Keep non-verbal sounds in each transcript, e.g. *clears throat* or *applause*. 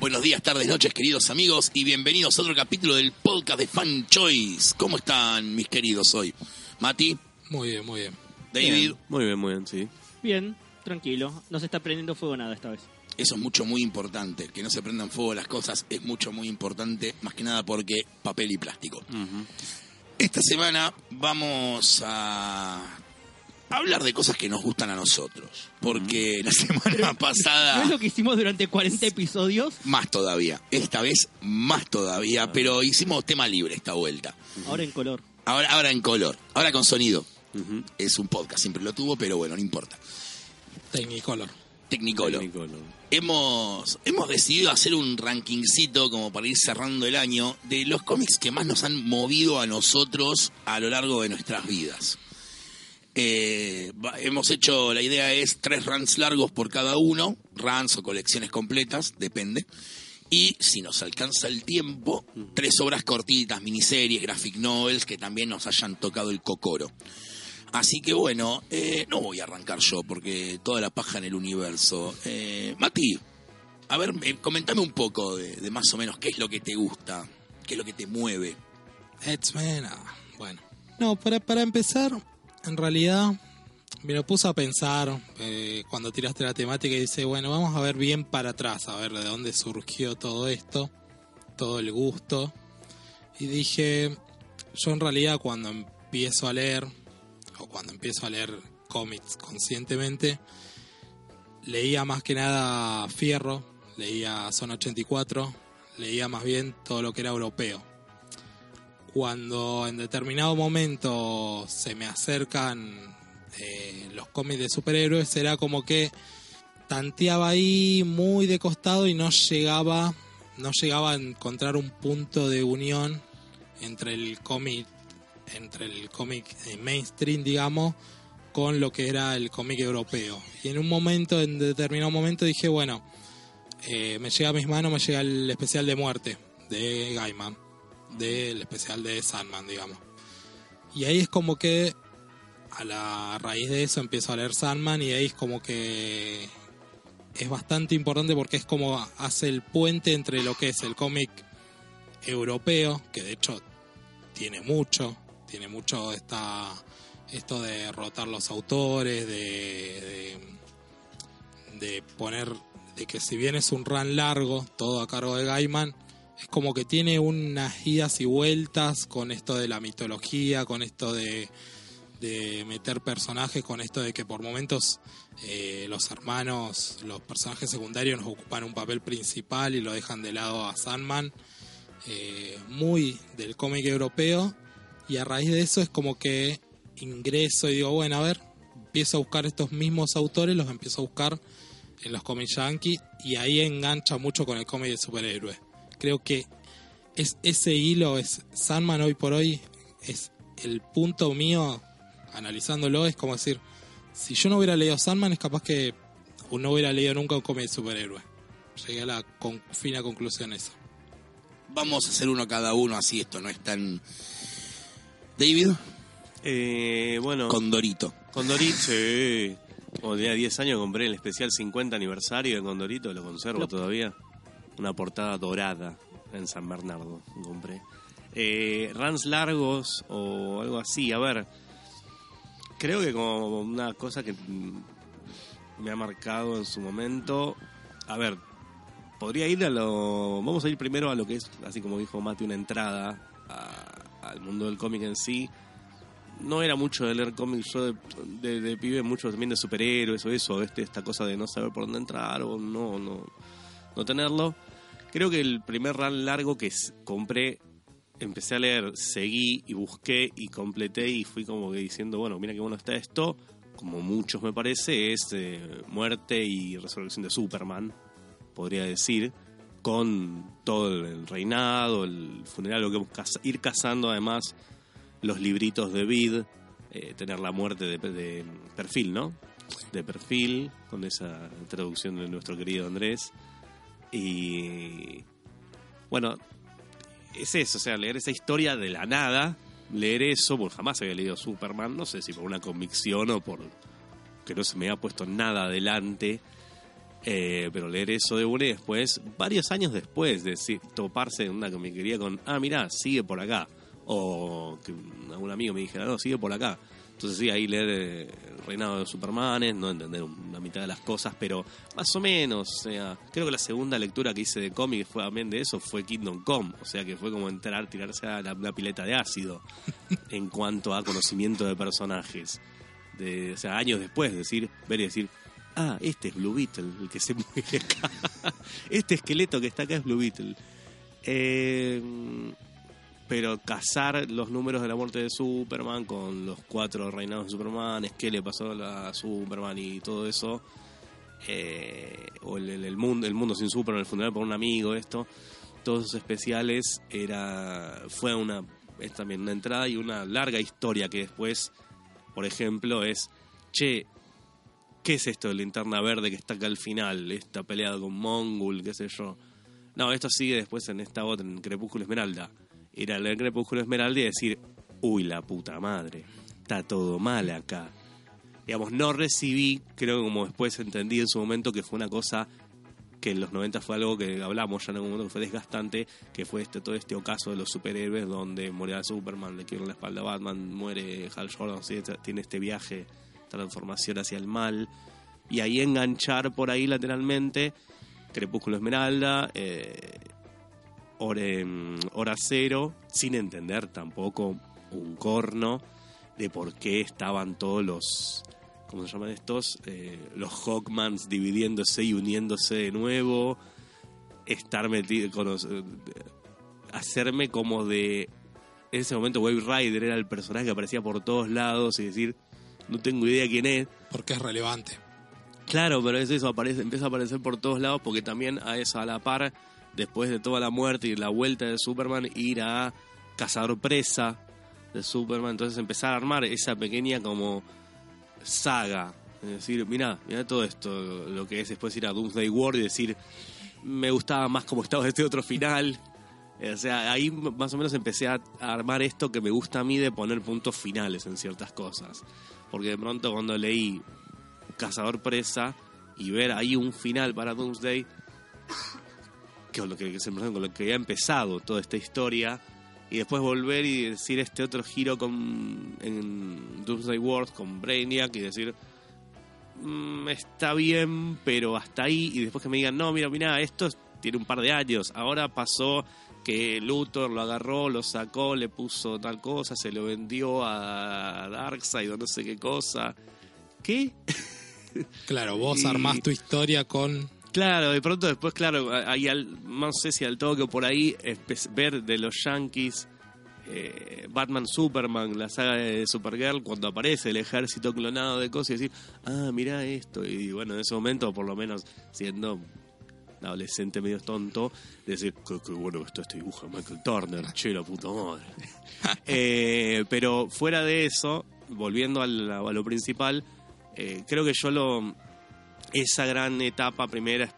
Buenos días, tardes, noches, queridos amigos, y bienvenidos a otro capítulo del podcast de Fan Choice. ¿Cómo están, mis queridos, hoy? Mati, Muy bien, muy bien. David, Bien, Muy bien, muy bien, sí. Bien, tranquilo. No se está prendiendo fuego nada esta vez. eso es mucho, muy importante. Que no se prendan fuego las cosas es mucho, muy importante, más que nada porque papel y plástico. Esta semana vamos a hablar de cosas que nos gustan a nosotros. Porque la *laughs* semana pasada... ¿No es lo que hicimos durante 40 episodios? Más todavía. Esta vez más todavía, pero hicimos tema libre esta vuelta. Ahora en color. Ahora, ahora en color, ahora con sonido. Es un podcast, siempre lo tuvo, pero bueno, no importa. Technicolor. Technicolor. Technicolor. Hemos, hemos decidido hacer un rankingcito como para ir cerrando el año de los cómics que más nos han movido a nosotros a lo largo de nuestras vidas. Eh, hemos hecho, la idea es tres runs largos por cada uno, runs o colecciones completas, depende. Y si nos alcanza el tiempo, tres obras cortitas, miniseries, graphic novels que también nos hayan tocado el cocoro. Así que bueno, eh, no voy a arrancar yo porque toda la paja en el universo. Eh, Mati, a ver, comentame un poco de, más o menos qué es lo que te gusta, qué es lo que te mueve. X-Men, ah, bueno. No, para, para empezar, en realidad me lo puse a pensar eh, cuando tiraste la temática y dice, bueno, vamos a ver bien para atrás, a ver de dónde surgió todo esto, todo el gusto. Y dije, yo en realidad cuando empiezo a leer, o cuando empiezo a leer cómics conscientemente, leía más que nada Fierro, leía Zona 84, leía más bien todo lo que era europeo. Cuando en determinado momento se me acercan eh, los cómics de superhéroes, era como que tanteaba ahí muy de costado y no llegaba, no llegaba a encontrar un punto de unión entre el cómic, entre el cómic eh, mainstream, digamos, con lo que era el cómic europeo. Y en un momento, en determinado momento, dije, bueno, eh, me llega a mis manos, me llega el especial de muerte de Gaiman, del especial de Sandman, digamos. Y ahí es como que a la raíz de eso empiezo a leer Sandman y ahí es como que es bastante importante porque es como hace el puente entre lo que es el cómic europeo, que de hecho tiene mucho, tiene mucho esta, esto de rotar los autores, de, de, de poner, de que si bien es un run largo, todo a cargo de Gaiman, es como que tiene unas idas y vueltas con esto de la mitología, con esto de, meter personajes, con esto de que por momentos eh, los hermanos, los personajes secundarios nos ocupan un papel principal y lo dejan de lado a Sandman, eh, muy del cómic europeo, y a raíz de eso es como que ingreso y digo, bueno, a ver, empiezo a buscar estos mismos autores, los empiezo a buscar en los cómics yankee, y ahí engancha mucho con el cómic de superhéroes. Creo que es ese hilo, es Sandman hoy por hoy, es el punto mío, analizándolo, es como decir, si yo no hubiera leído Sandman, es capaz que no hubiera leído nunca un cómic de superhéroe. Llegué a la con- fina conclusión esa. Vamos a hacer uno cada uno, así esto no es tan... David, Eh, bueno, Condorito. Condorito, sí. Cuando tenía 10 años compré el especial 50 aniversario de Condorito, lo conservo todavía. Una portada dorada en San Bernardo, compré. Eh, runs largos o algo así, a ver. Creo que como una cosa que me ha marcado en su momento. A ver, podría ir a lo. Vamos a ir primero a lo que es, así como dijo Mati, una entrada a- al mundo del cómic en sí no era mucho de leer cómics, yo de, de, de pibe mucho también de superhéroes o eso, este, esta cosa de no saber por dónde entrar o no, no, no tenerlo. Creo que el primer run largo que compré, empecé a leer, seguí y busqué y completé y fui como que diciendo, bueno, mira qué bueno está esto, como muchos me parece, es eh, Muerte y Resurrección de Superman, podría decir, con todo el reinado, el funeral, lo que ir cazando además los libritos de Vid, eh, tener la muerte de, de perfil, ¿no? De perfil, con esa traducción de nuestro querido Andrés. Y bueno, es eso, o sea, leer esa historia de la nada, leer eso, porque jamás había leído Superman, no sé si por una convicción o por que no se me había puesto nada adelante. Eh, pero leer eso de una y después, varios años después, de toparse en una que me quería con, ah, mira, sigue por acá. O que algún amigo me dijera, no, sigue por acá. Entonces sí, ahí leer eh, el reinado de Supermanes, no entender una mitad de las cosas, pero más o menos, o sea, creo que la segunda lectura que hice de cómic fue también de eso, fue Kingdom Come, o sea que fue como entrar, tirarse a la, una pileta de ácido *laughs* en cuanto a conocimiento de personajes. De, o sea, años después, decir, ver y decir, ah, este es Blue Beetle, el que se *laughs* mueve acá. este esqueleto que está acá es Blue Beetle. Eh, pero casar los números de la muerte de Superman con los cuatro reinados de Superman, es qué le pasó a Superman y todo eso, eh, o el mundo, el mundo sin Superman, el funeral por un amigo, esto, todos esos especiales era fue una es también una entrada y una larga historia que después, por ejemplo, es che, ¿qué es esto de linterna verde que está acá al final? Esta pelea con Mongul, qué sé yo. No, esto sigue después en esta otra, en Crepúsculo Esmeralda. Ir a leer Crepúsculo Esmeralda y decir, uy, la puta madre, está todo mal acá. Digamos, no recibí, creo que como después entendí en su momento que fue una cosa que en los 90 fue algo que hablamos ya en algún momento que fue desgastante, que fue este todo este ocaso de los superhéroes donde muere Superman, le quiebran la espalda a Batman, muere Hal Jordan, tiene este viaje, transformación hacia el mal, y ahí enganchar por ahí lateralmente Crepúsculo Esmeralda, eh, hora, em, hora cero, sin entender tampoco un corno de por qué estaban todos los, ¿cómo se llaman estos? Eh, los Hawkmans dividiéndose y uniéndose de nuevo, estar metido, con los- eh, hacerme como de, en ese momento Wave Rider era el personaje que aparecía por todos lados y decir, no tengo idea quién es. Porque es relevante. Claro, pero es eso, aparece, empieza a aparecer por todos lados porque también a eso, a la par, después de toda la muerte y la vuelta de Superman, ir a cazador presa de Superman, entonces empezar a armar esa pequeña como saga, es decir, mira, mira todo esto, lo que es después ir a Doomsday War y decir, me gustaba más como estaba este otro final. *laughs* O sea, ahí más o menos empecé a armar esto que me gusta a mí de poner puntos finales en ciertas cosas. Porque de pronto cuando leí Cazador Presa y ver ahí un final para Doomsday, con lo que, se me- con lo que había empezado toda esta historia, y después volver y decir este otro giro con en Doomsday World con Brainiac y decir "Mm, está bien, pero hasta ahí, y después que me digan, no, mira, mira, esto tiene un par de años, ahora pasó que Luthor lo agarró, lo sacó, le puso tal cosa, se lo vendió a Darkseid o no sé qué cosa. ¿Qué? Claro, vos *laughs* Y- armás tu historia con... Claro, de pronto después, claro, ahí al, no sé si al toque o por ahí, ver de los Yankees eh, Batman Superman, la saga de Supergirl, cuando aparece el ejército clonado de cosas y decir, ah, mira esto. Y bueno, en ese momento, por lo menos siendo un adolescente medio tonto, decir, qué, qué bueno que está este dibujo de Michael Turner, che, la puta madre. *laughs* Eh, pero fuera de eso, volviendo a lo principal, eh, creo que yo lo esa gran etapa primera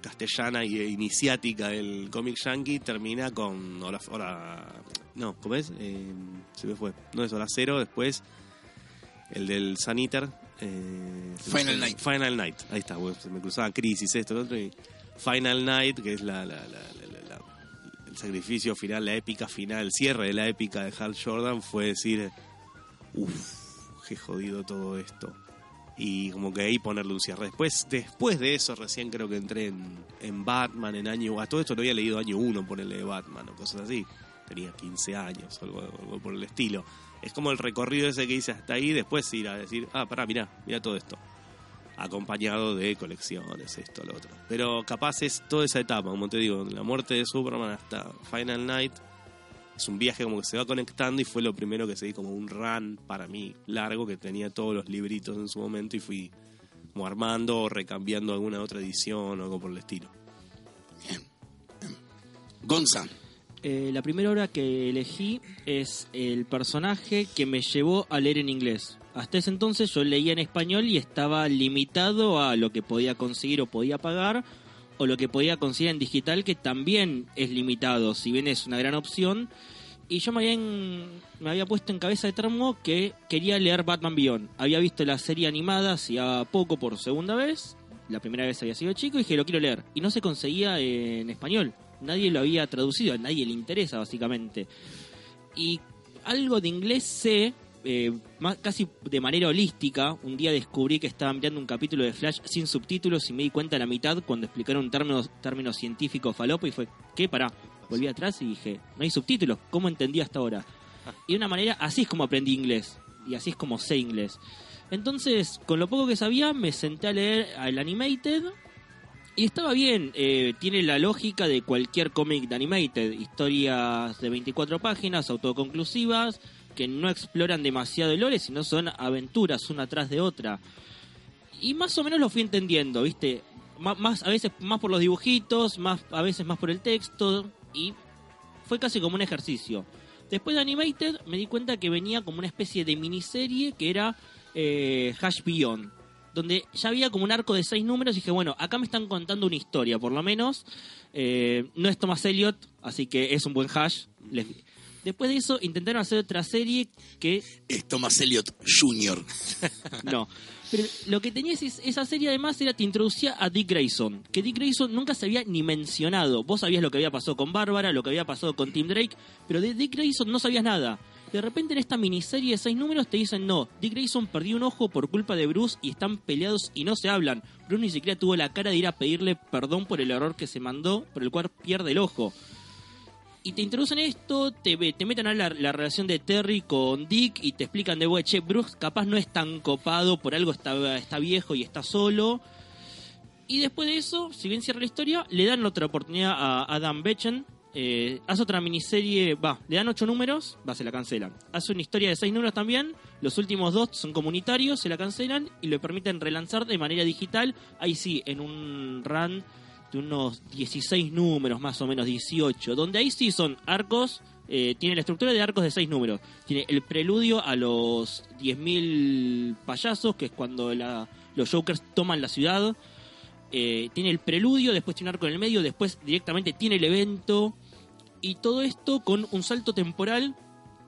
castellana y iniciática del cómic yankee termina con hora, hora no cómo es Eh, se me fue. No es hora cero después el del Sun Eater eh, Final Night. Final Night. Ahí está bueno, se me cruzaba crisis esto lo otro y Final Night que es la- el sacrificio final la épica final el cierre de la épica de Hal Jordan fue decir uff qué jodido todo esto y como que ahí ponerle un cierre. Después, después de eso recién creo que entré en, en Batman en año... A todo esto lo había leído año 1, ponerle de Batman o cosas así. Tenía 15 años algo, algo por el estilo. Es como el recorrido ese que hice hasta ahí, después ir a decir, ah, pará, mirá, mirá todo esto. Acompañado de colecciones, esto, lo otro. Pero capaz es toda esa etapa, como te digo, la muerte de Superman hasta Final Night. Es un viaje como que se va conectando y fue lo primero que seguí como un run para mí largo que tenía todos los libritos en su momento y fui como armando o recambiando alguna otra edición o algo por el estilo. Gonza. Eh, la primera obra que elegí es el personaje que me llevó a leer en inglés. Hasta ese entonces yo leía en español y estaba limitado a lo que podía conseguir o podía pagar o lo que podía conseguir en digital que también es limitado, si bien es una gran opción. Y yo me había, en- me había puesto en cabeza de termo que quería leer Batman Beyond. Había visto la serie animada hacía poco por segunda vez la primera vez había sido chico y dije, lo quiero leer. Y no se conseguía en español. Nadie lo había traducido, a nadie le interesa, básicamente. Y algo de inglés sé, eh, más, casi de manera holística. Un día descubrí que estaba mirando un capítulo de Flash sin subtítulos y me di cuenta a la mitad cuando explicaron términos, términos científicos falopa y fue, ¿qué? Pará. Volví atrás y dije, no hay subtítulos. ¿Cómo entendí hasta ahora? *laughs* Y de una manera, así es como aprendí inglés. Y así es como sé inglés. Entonces, con lo poco que sabía, me senté a leer el Animated. Y estaba bien, eh, tiene la lógica de cualquier cómic de Animated. Historias de 24 páginas, autoconclusivas, que no exploran demasiado el lore, sino son aventuras una tras de otra. Y más o menos lo fui entendiendo, ¿viste? Má- Más, a veces más por los dibujitos, más, a veces más por el texto. Y fue casi como un ejercicio. Después de Animated me di cuenta que venía como una especie de miniserie que era eh, Hash Beyond, donde ya había como un arco de seis números y dije, bueno, acá me están contando una historia, por lo menos. Eh, no es Thomas Elliot, así que es un buen hash. Les- Después de eso intentaron hacer otra serie que Es Thomas Elliot Jr. *laughs* no. Pero lo que tenía es, esa serie además era te introducía a Dick Grayson, que Dick Grayson nunca se había ni mencionado. Vos sabías lo que había pasado con Bárbara, lo que había pasado con Tim Drake, pero de Dick Grayson no sabías nada. De repente en esta miniserie de seis números te dicen no, Dick Grayson perdió un ojo por culpa de Bruce y están peleados y no se hablan. Bruce ni siquiera tuvo la cara de ir a pedirle perdón por el error que se mandó, por el cual pierde el ojo. Y te introducen esto, te, te meten a la, la relación de Terry con Dick y te explican de, "Güey, che, Bruce capaz no es tan copado, por algo está, está viejo y está solo. Y después de eso, si bien cierra la historia, le dan otra oportunidad a Adam Bechen. Eh, hace otra miniserie, va, le dan ocho números, va, se la cancelan. Hace una historia de seis números también, los últimos dos son comunitarios, se la cancelan y le permiten relanzar de manera digital, ahí sí, en un run de unos 16 números, más o menos 18, donde ahí sí son arcos, eh, tiene la estructura de arcos de 6 números. Tiene el preludio a los 10.000 payasos, que es cuando los Jokers toman la ciudad. Eh, tiene el preludio, después tiene un arco en el medio, después directamente tiene el evento. Y todo esto con un salto temporal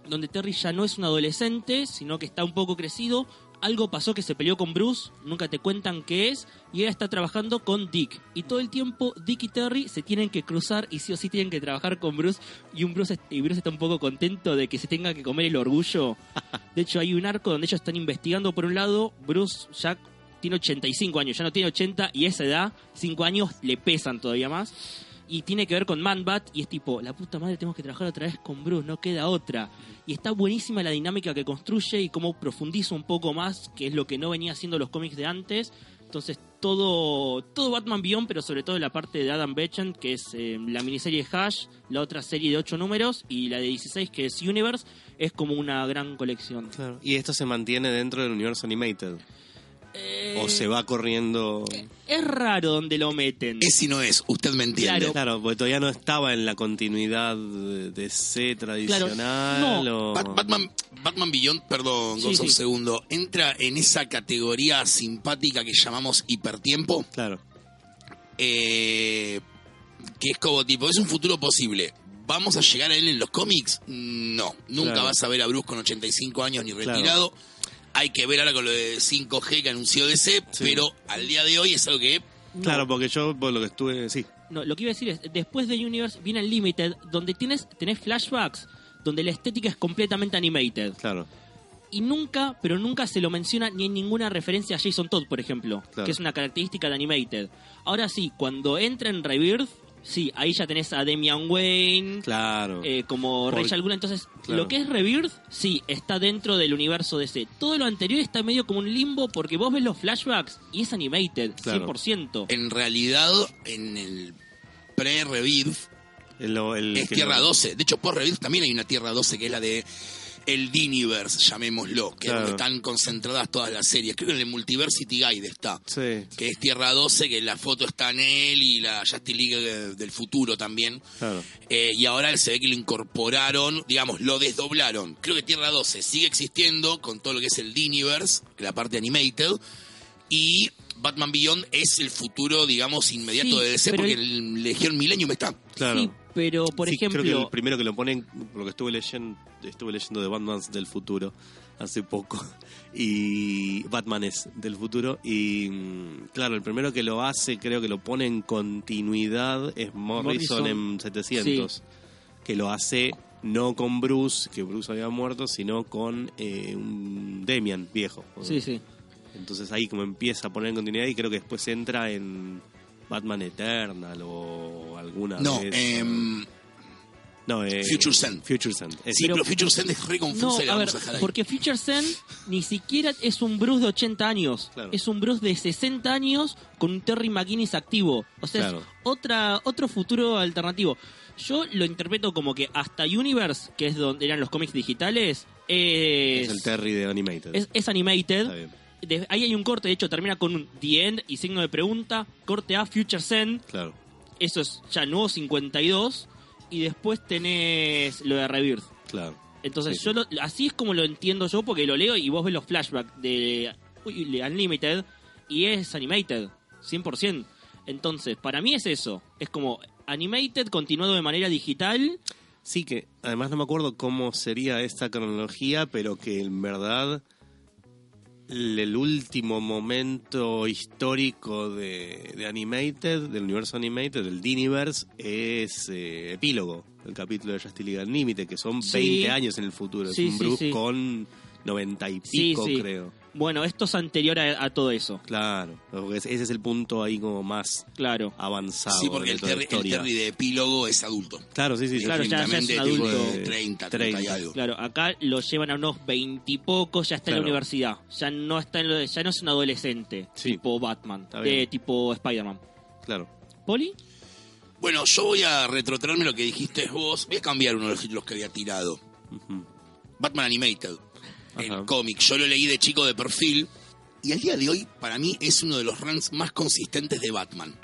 donde Terry ya no es un adolescente, sino que está un poco crecido. Algo pasó que se peleó con Bruce, nunca te cuentan qué es, y ahora está trabajando con Dick. Y todo el tiempo Dick y Terry se tienen que cruzar y sí o sí tienen que trabajar con Bruce. Y, un Bruce, y Bruce está un poco contento de que se tenga que comer el orgullo. *laughs* De hecho, hay un arco donde ellos están investigando por un lado, Bruce ya tiene 85 años, ya no tiene 80, y esa edad, 5 años le pesan todavía más. Y tiene que ver con Man-Bat, y es tipo, la puta madre, tenemos que trabajar otra vez con Bruce, no queda otra. Y está buenísima la dinámica que construye y cómo profundiza un poco más, que es lo que no venía haciendo los cómics de antes. Entonces, todo, todo Batman Beyond, pero sobre todo la parte de Adam Bechen, que es eh, la miniserie Hash, la otra serie de 8 números, y la de 16, que es Universe, es como una gran colección. Claro. Y esto se mantiene dentro del universo animated. Eh, O se va corriendo. Es raro donde lo meten. Es y no es, usted me entiende. Claro. Claro, porque todavía no estaba en la continuidad de C tradicional. no. o- Bat- Batman, Batman Beyond, perdón, Sí, segundo, entra en esa categoría simpática que llamamos hipertiempo, Claro. eh, que es como tipo, es un futuro posible. ¿Vamos a llegar a él en los cómics? No, nunca Claro. vas a ver a Bruce con 85 años ni retirado. Hay que ver ahora con lo de 5G que anunció DC, Sí. pero al día de hoy es algo que No, Claro, porque yo por lo que estuve. Sí. no, lo que iba a decir es, después de Universe viene el Limited, donde tienes, tenés flashbacks, donde la estética es completamente animated. Claro. Y nunca, pero nunca se lo menciona ni en ninguna referencia a Jason Todd, por ejemplo, Claro. que es una característica de Animated. Ahora sí, cuando entra en Rebirth, sí, ahí ya tenés a Damian Wayne, Claro. eh, como Por- Rachel Gould. Entonces, Claro. lo que es Rebirth, sí, está dentro del universo DC. Todo lo anterior está medio como un limbo porque vos ves los flashbacks y es animated, Claro. 100%. en realidad en el pre-Rebirth El- el es que Tierra lo- 12. De hecho, por Rebirth también hay una Tierra 12 que es la de el Diniverse, llamémoslo, que Claro. es donde están concentradas todas las series. Creo que en el Multiversity Guide está. Sí, Que es Tierra 12, que la foto está en él y la Justice League del futuro también. claro. Eh, y ahora se ve que lo incorporaron, digamos, lo desdoblaron. Creo que Tierra 12 sigue existiendo con todo lo que es el Diniverse, la parte animated. Y Batman Beyond es el futuro, digamos, inmediato Sí, de DC, porque el- el Legión Millennium está. Claro. Sí, pero por Sí, ejemplo, Creo que el primero que lo ponen, por lo que estuve leyendo, estuve leyendo de Batman del futuro hace poco *laughs* y Batman es del futuro y mm, claro, el primero que lo hace, creo que lo pone en continuidad es Morrison, Morrison. en 700, que lo hace no con Bruce, que Bruce había muerto, sino con eh, un Demian viejo. Sí, sí. Entonces ahí como empieza a poner en continuidad y creo que después entra en Batman Eternal o alguna No, vez. No eh, Future Sen. Future Sen. Es- sí, pero, Future Send es re No, confusa y la a ver, a porque Future Sen ni siquiera es un Bruce de 80 años. Claro. Es un Bruce de 60 años con un Terry McGuinness activo. O sea, Claro. es otra, otro futuro alternativo. Yo lo interpreto como que hasta Universe, que es donde eran los cómics digitales, es, es el Terry de Animated. es, es animated. Está bien, De- ahí hay un corte, de hecho termina con un The End y signo de pregunta. Corte a Future Sen. claro. Eso es ya nuevo 52. Y después tenés lo de Rebirth. Claro. Entonces, Sí, yo lo- así es como lo entiendo yo, porque lo leo y vos ves los flashbacks de, uy, de Unlimited y es animated, 100%. Entonces, para mí es eso. Es como animated continuado de manera digital. Sí, que además no me acuerdo cómo sería esta cronología, pero que en verdad el, el último momento histórico de, de Animated, del universo Animated, del Diniverse, es eh, epílogo, el capítulo de Justice League Unlimited, que son Sí. 20 años en el futuro. Sí, es un Bruce con 90 y pico, creo. Bueno, esto es anterior a, a todo eso. Claro, porque ese es el punto ahí como más Claro. avanzado. Sí, porque de el Terry, el. Terry de epílogo es adulto. Claro, sí, sí. sí. Claro, ya- ya es adulto. de 30, 30 y 30. algo. Claro, acá lo llevan a unos veintipocos, ya está en la universidad. Ya no está en lo de- ya no es un adolescente, Sí. tipo Batman, de tipo Spider-Man. Claro. ¿Poli? Bueno, yo voy a retrotraerme lo que dijiste vos. Voy a cambiar uno de los títulos que había tirado. Batman Animated. Ajá. El cómic. Yo lo leí de chico de perfil. Y al día de hoy, para mí, es uno de los runs más consistentes de Batman.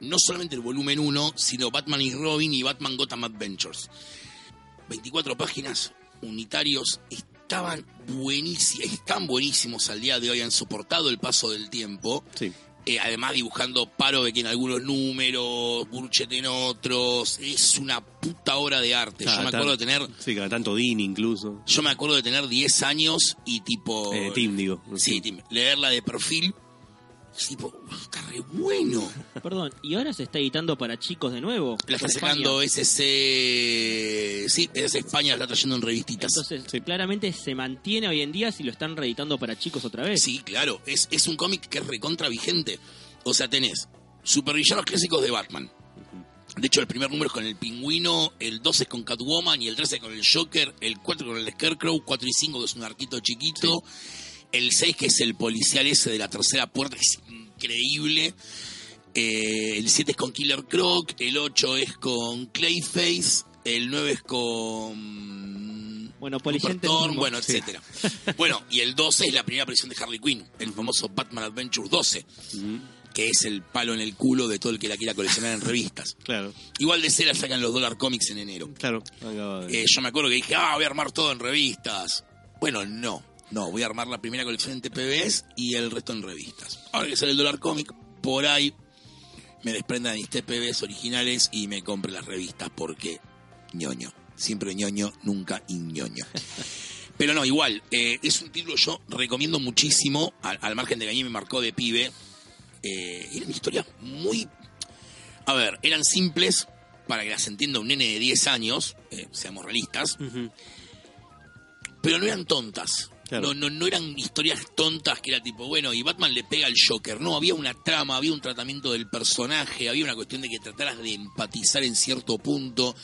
No solamente el volumen 1, sino Batman y Robin y Batman Gotham Adventures. 24 páginas, unitarios, estaban buenísimos, están buenísimos al día de hoy, han soportado el paso del tiempo. Sí. Eh, además dibujando Parovek en algunos números, Burchet en otros. Es una puta obra de arte. Yo me acuerdo de tener, Sí, cada tanto Dean incluso. yo me acuerdo de tener 10 años y tipo... Eh, Tim, digo. Sí, Tim, leerla de perfil. Y Tipo, "Uf, está re bueno. Perdón, ¿y ahora se está editando para chicos de nuevo? La está sacando SC. Sí, es España, la está trayendo en revistitas. Entonces, Sí. claramente se mantiene hoy en día si lo están reeditando para chicos otra vez. Sí, claro, es, es un cómic que es recontra vigente. O sea, tenés supervillanos clásicos de Batman. De hecho, el primer número es con el pingüino, el 12 es con Catwoman y el 13 con el Joker, el 4 con el Scarecrow, 4 y 5 que es un arquito chiquito, el 6 que es el policial ese de la tercera puerta, que es increíble, eh, el 7 es con Killer Croc, el 8 es con Clayface, el 9 es con... Bueno, entendimos. bueno, etcétera. *laughs* bueno, y el 12 es la primera aparición de Harley Quinn, el famoso Batman Adventure 12, que es el palo en el culo de todo el que la quiera coleccionar en revistas. *laughs* Claro, Igual de ser sacan los Dollar Comics en enero. claro. Eh, yo me acuerdo que dije, ah, voy a armar todo en revistas. Bueno, no. No, voy a armar la primera colección en TPBs y el resto en revistas. Ahora que sale el Dollar Comic, por ahí me desprenda de mis TPBs originales y me compre las revistas porque ñoño. Siempre ñoño, nunca ñoño. *laughs* Pero no, igual, eh, es un título que yo recomiendo muchísimo, al, al margen de que a mí me marcó de pibe. Eh, eran historias muy... A ver, eran simples para que las entienda un nene de 10 años, eh, seamos realistas, pero no eran tontas. Claro. No, no, no eran historias tontas que era tipo, bueno, y Batman le pega al Joker. No, había una trama, había un tratamiento del personaje, había una cuestión de que trataras de empatizar en cierto punto.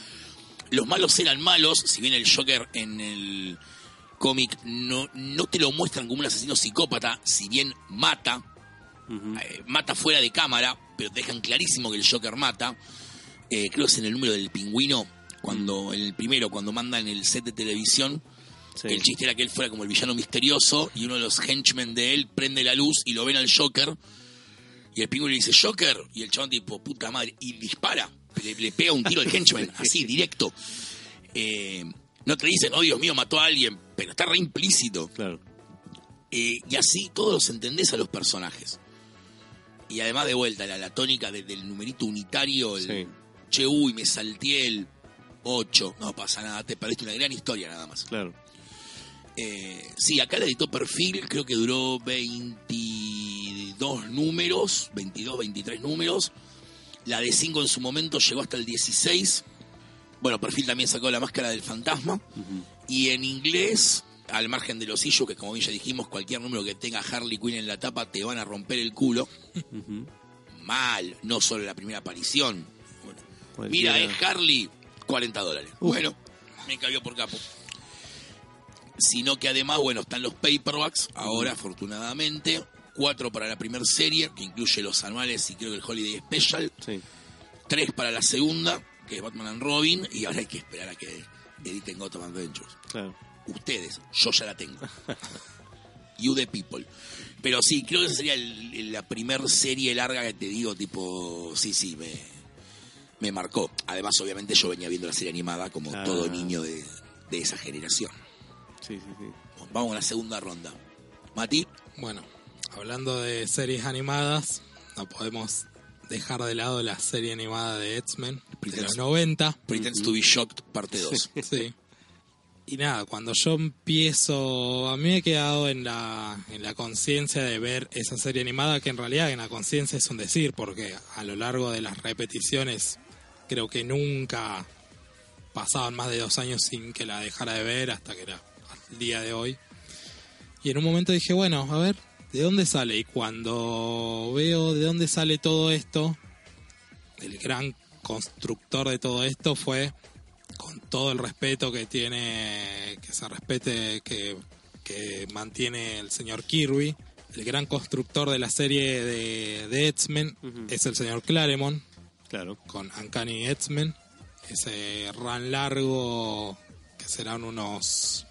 Los malos eran malos, si bien el Joker en el cómic no, no te lo muestran como un asesino psicópata, si bien mata, eh, mata fuera de cámara, pero te dejan clarísimo que el Joker mata. Eh, creo que es en el número del pingüino, cuando el primero, cuando mandan el set de televisión, Sí. el chiste era que él fuera como el villano misterioso y uno de los henchmen de él prende la luz y lo ven al Joker. Y el pingüino le dice, Joker. Y el chabón tipo, puta madre. Y dispara. Le, le pega un tiro al henchman, *laughs* así, directo. Eh, no te dicen, oh Dios mío, mató a alguien, pero está re implícito. Claro. Eh, y así todos los entendés a los personajes. Y además de vuelta, la, la tónica de- del numerito unitario, el Sí. che, uy, me salté el 8, no pasa nada, te perdiste una gran historia nada más. Claro. Eh, sí, acá la editó Perfil, creo que duró 22 números, 22, 23 números. La de 5 en su momento llegó hasta el 16. Bueno, Perfil también sacó La Máscara del Fantasma. Y en inglés, al margen de los issues, que como bien ya dijimos, cualquier número que tenga Harley Quinn en la tapa te van a romper el culo. Mal, no solo la primera aparición. Bueno. Mira, es Harley, 40 dólares. Bueno, me cayó por capo. Sino que además, bueno, están los paperbacks, ahora afortunadamente. Cuatro para la primera serie, que incluye los anuales y creo que el Holiday Special. Sí. Tres para la segunda, que es Batman and Robin. Y ahora hay que esperar a que editen Gotham Adventures. Claro. Ustedes, yo ya la tengo. *laughs* You the people. Pero sí, creo que esa sería el- el- la primer serie larga que te digo, tipo, sí, sí, me, me marcó. Además, obviamente, yo venía viendo la serie animada como Ah. todo niño de, de esa generación. Sí, sí, sí. Vamos a la segunda ronda. Mati, Bueno, hablando de series animadas, no podemos dejar de lado la serie animada de X-Men de los 90. Pretends to be Shocked, parte 2. Sí. Y nada, cuando yo empiezo, a mí me he quedado en la, en la conciencia de ver esa serie animada, que en realidad en la conciencia es un decir, porque a lo largo de las repeticiones creo que nunca pasaban más de dos años sin que la dejara de ver hasta que era el día de hoy. Y en un momento dije, bueno, a ver, ¿de dónde sale? Y cuando veo de dónde sale todo esto, el gran constructor de todo esto fue con todo el respeto que tiene, que se respete, que, que mantiene el señor Kirby. El gran constructor de la serie de, de X-Men es el señor Claremont Claro. con Uncanny X-Men. Ese run largo que serán unos,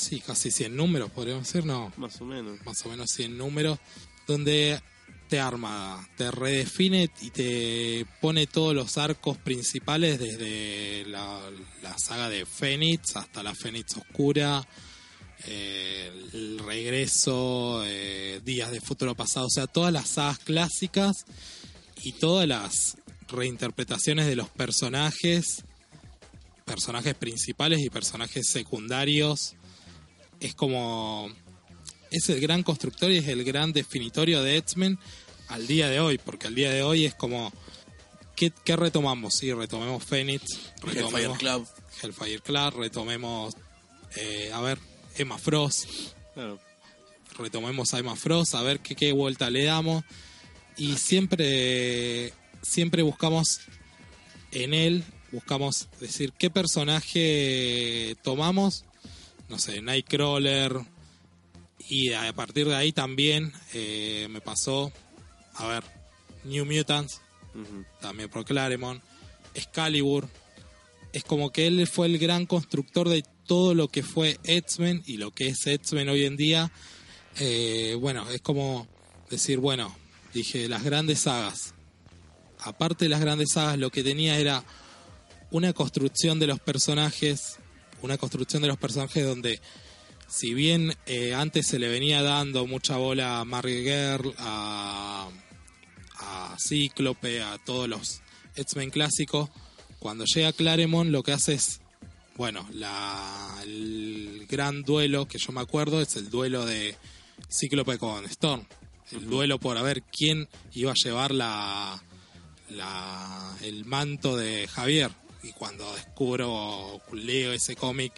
sí, casi 100 números, podríamos decir, no, Más o menos. más o menos 100 números, donde te arma, te redefine y te pone todos los arcos principales desde la, la saga de Fénix hasta la Fénix Oscura, eh, el regreso, eh, Días de Futuro Pasado, o sea, todas las sagas clásicas y todas las reinterpretaciones de los personajes, personajes principales y personajes secundarios. Es como es el gran constructor y es el gran definitorio de X-Men al día de hoy, porque al día de hoy es como, ¿qué, qué retomamos? Sí, retomemos Phoenix, Hellfire retomemos Club. Hellfire Club, retomemos, eh, a ver, Emma Frost, Claro. retomemos a Emma Frost, a ver qué, qué vuelta le damos. Y siempre, siempre buscamos en él, buscamos decir qué personaje tomamos, no sé, Nightcrawler. Y a partir de ahí también eh, me pasó, a ver, New Mutants, también por Claremont, Excalibur. Es como que él fue el gran constructor de todo lo que fue X-Men y lo que es X-Men hoy en día. Eh, bueno, es como decir, bueno, dije, las grandes sagas. Aparte de las grandes sagas, lo que tenía era una construcción de los personajes, una construcción de los personajes donde, si bien eh, antes se le venía dando mucha bola a Marvel Girl, a, a Cíclope, a todos los X-Men clásicos, cuando llega Claremont lo que hace es, bueno, la, el gran duelo que yo me acuerdo es el duelo de Cíclope con Storm. El duelo por a ver quién iba a llevar la, la, el manto de Javier. Y cuando descubro, leo ese cómic,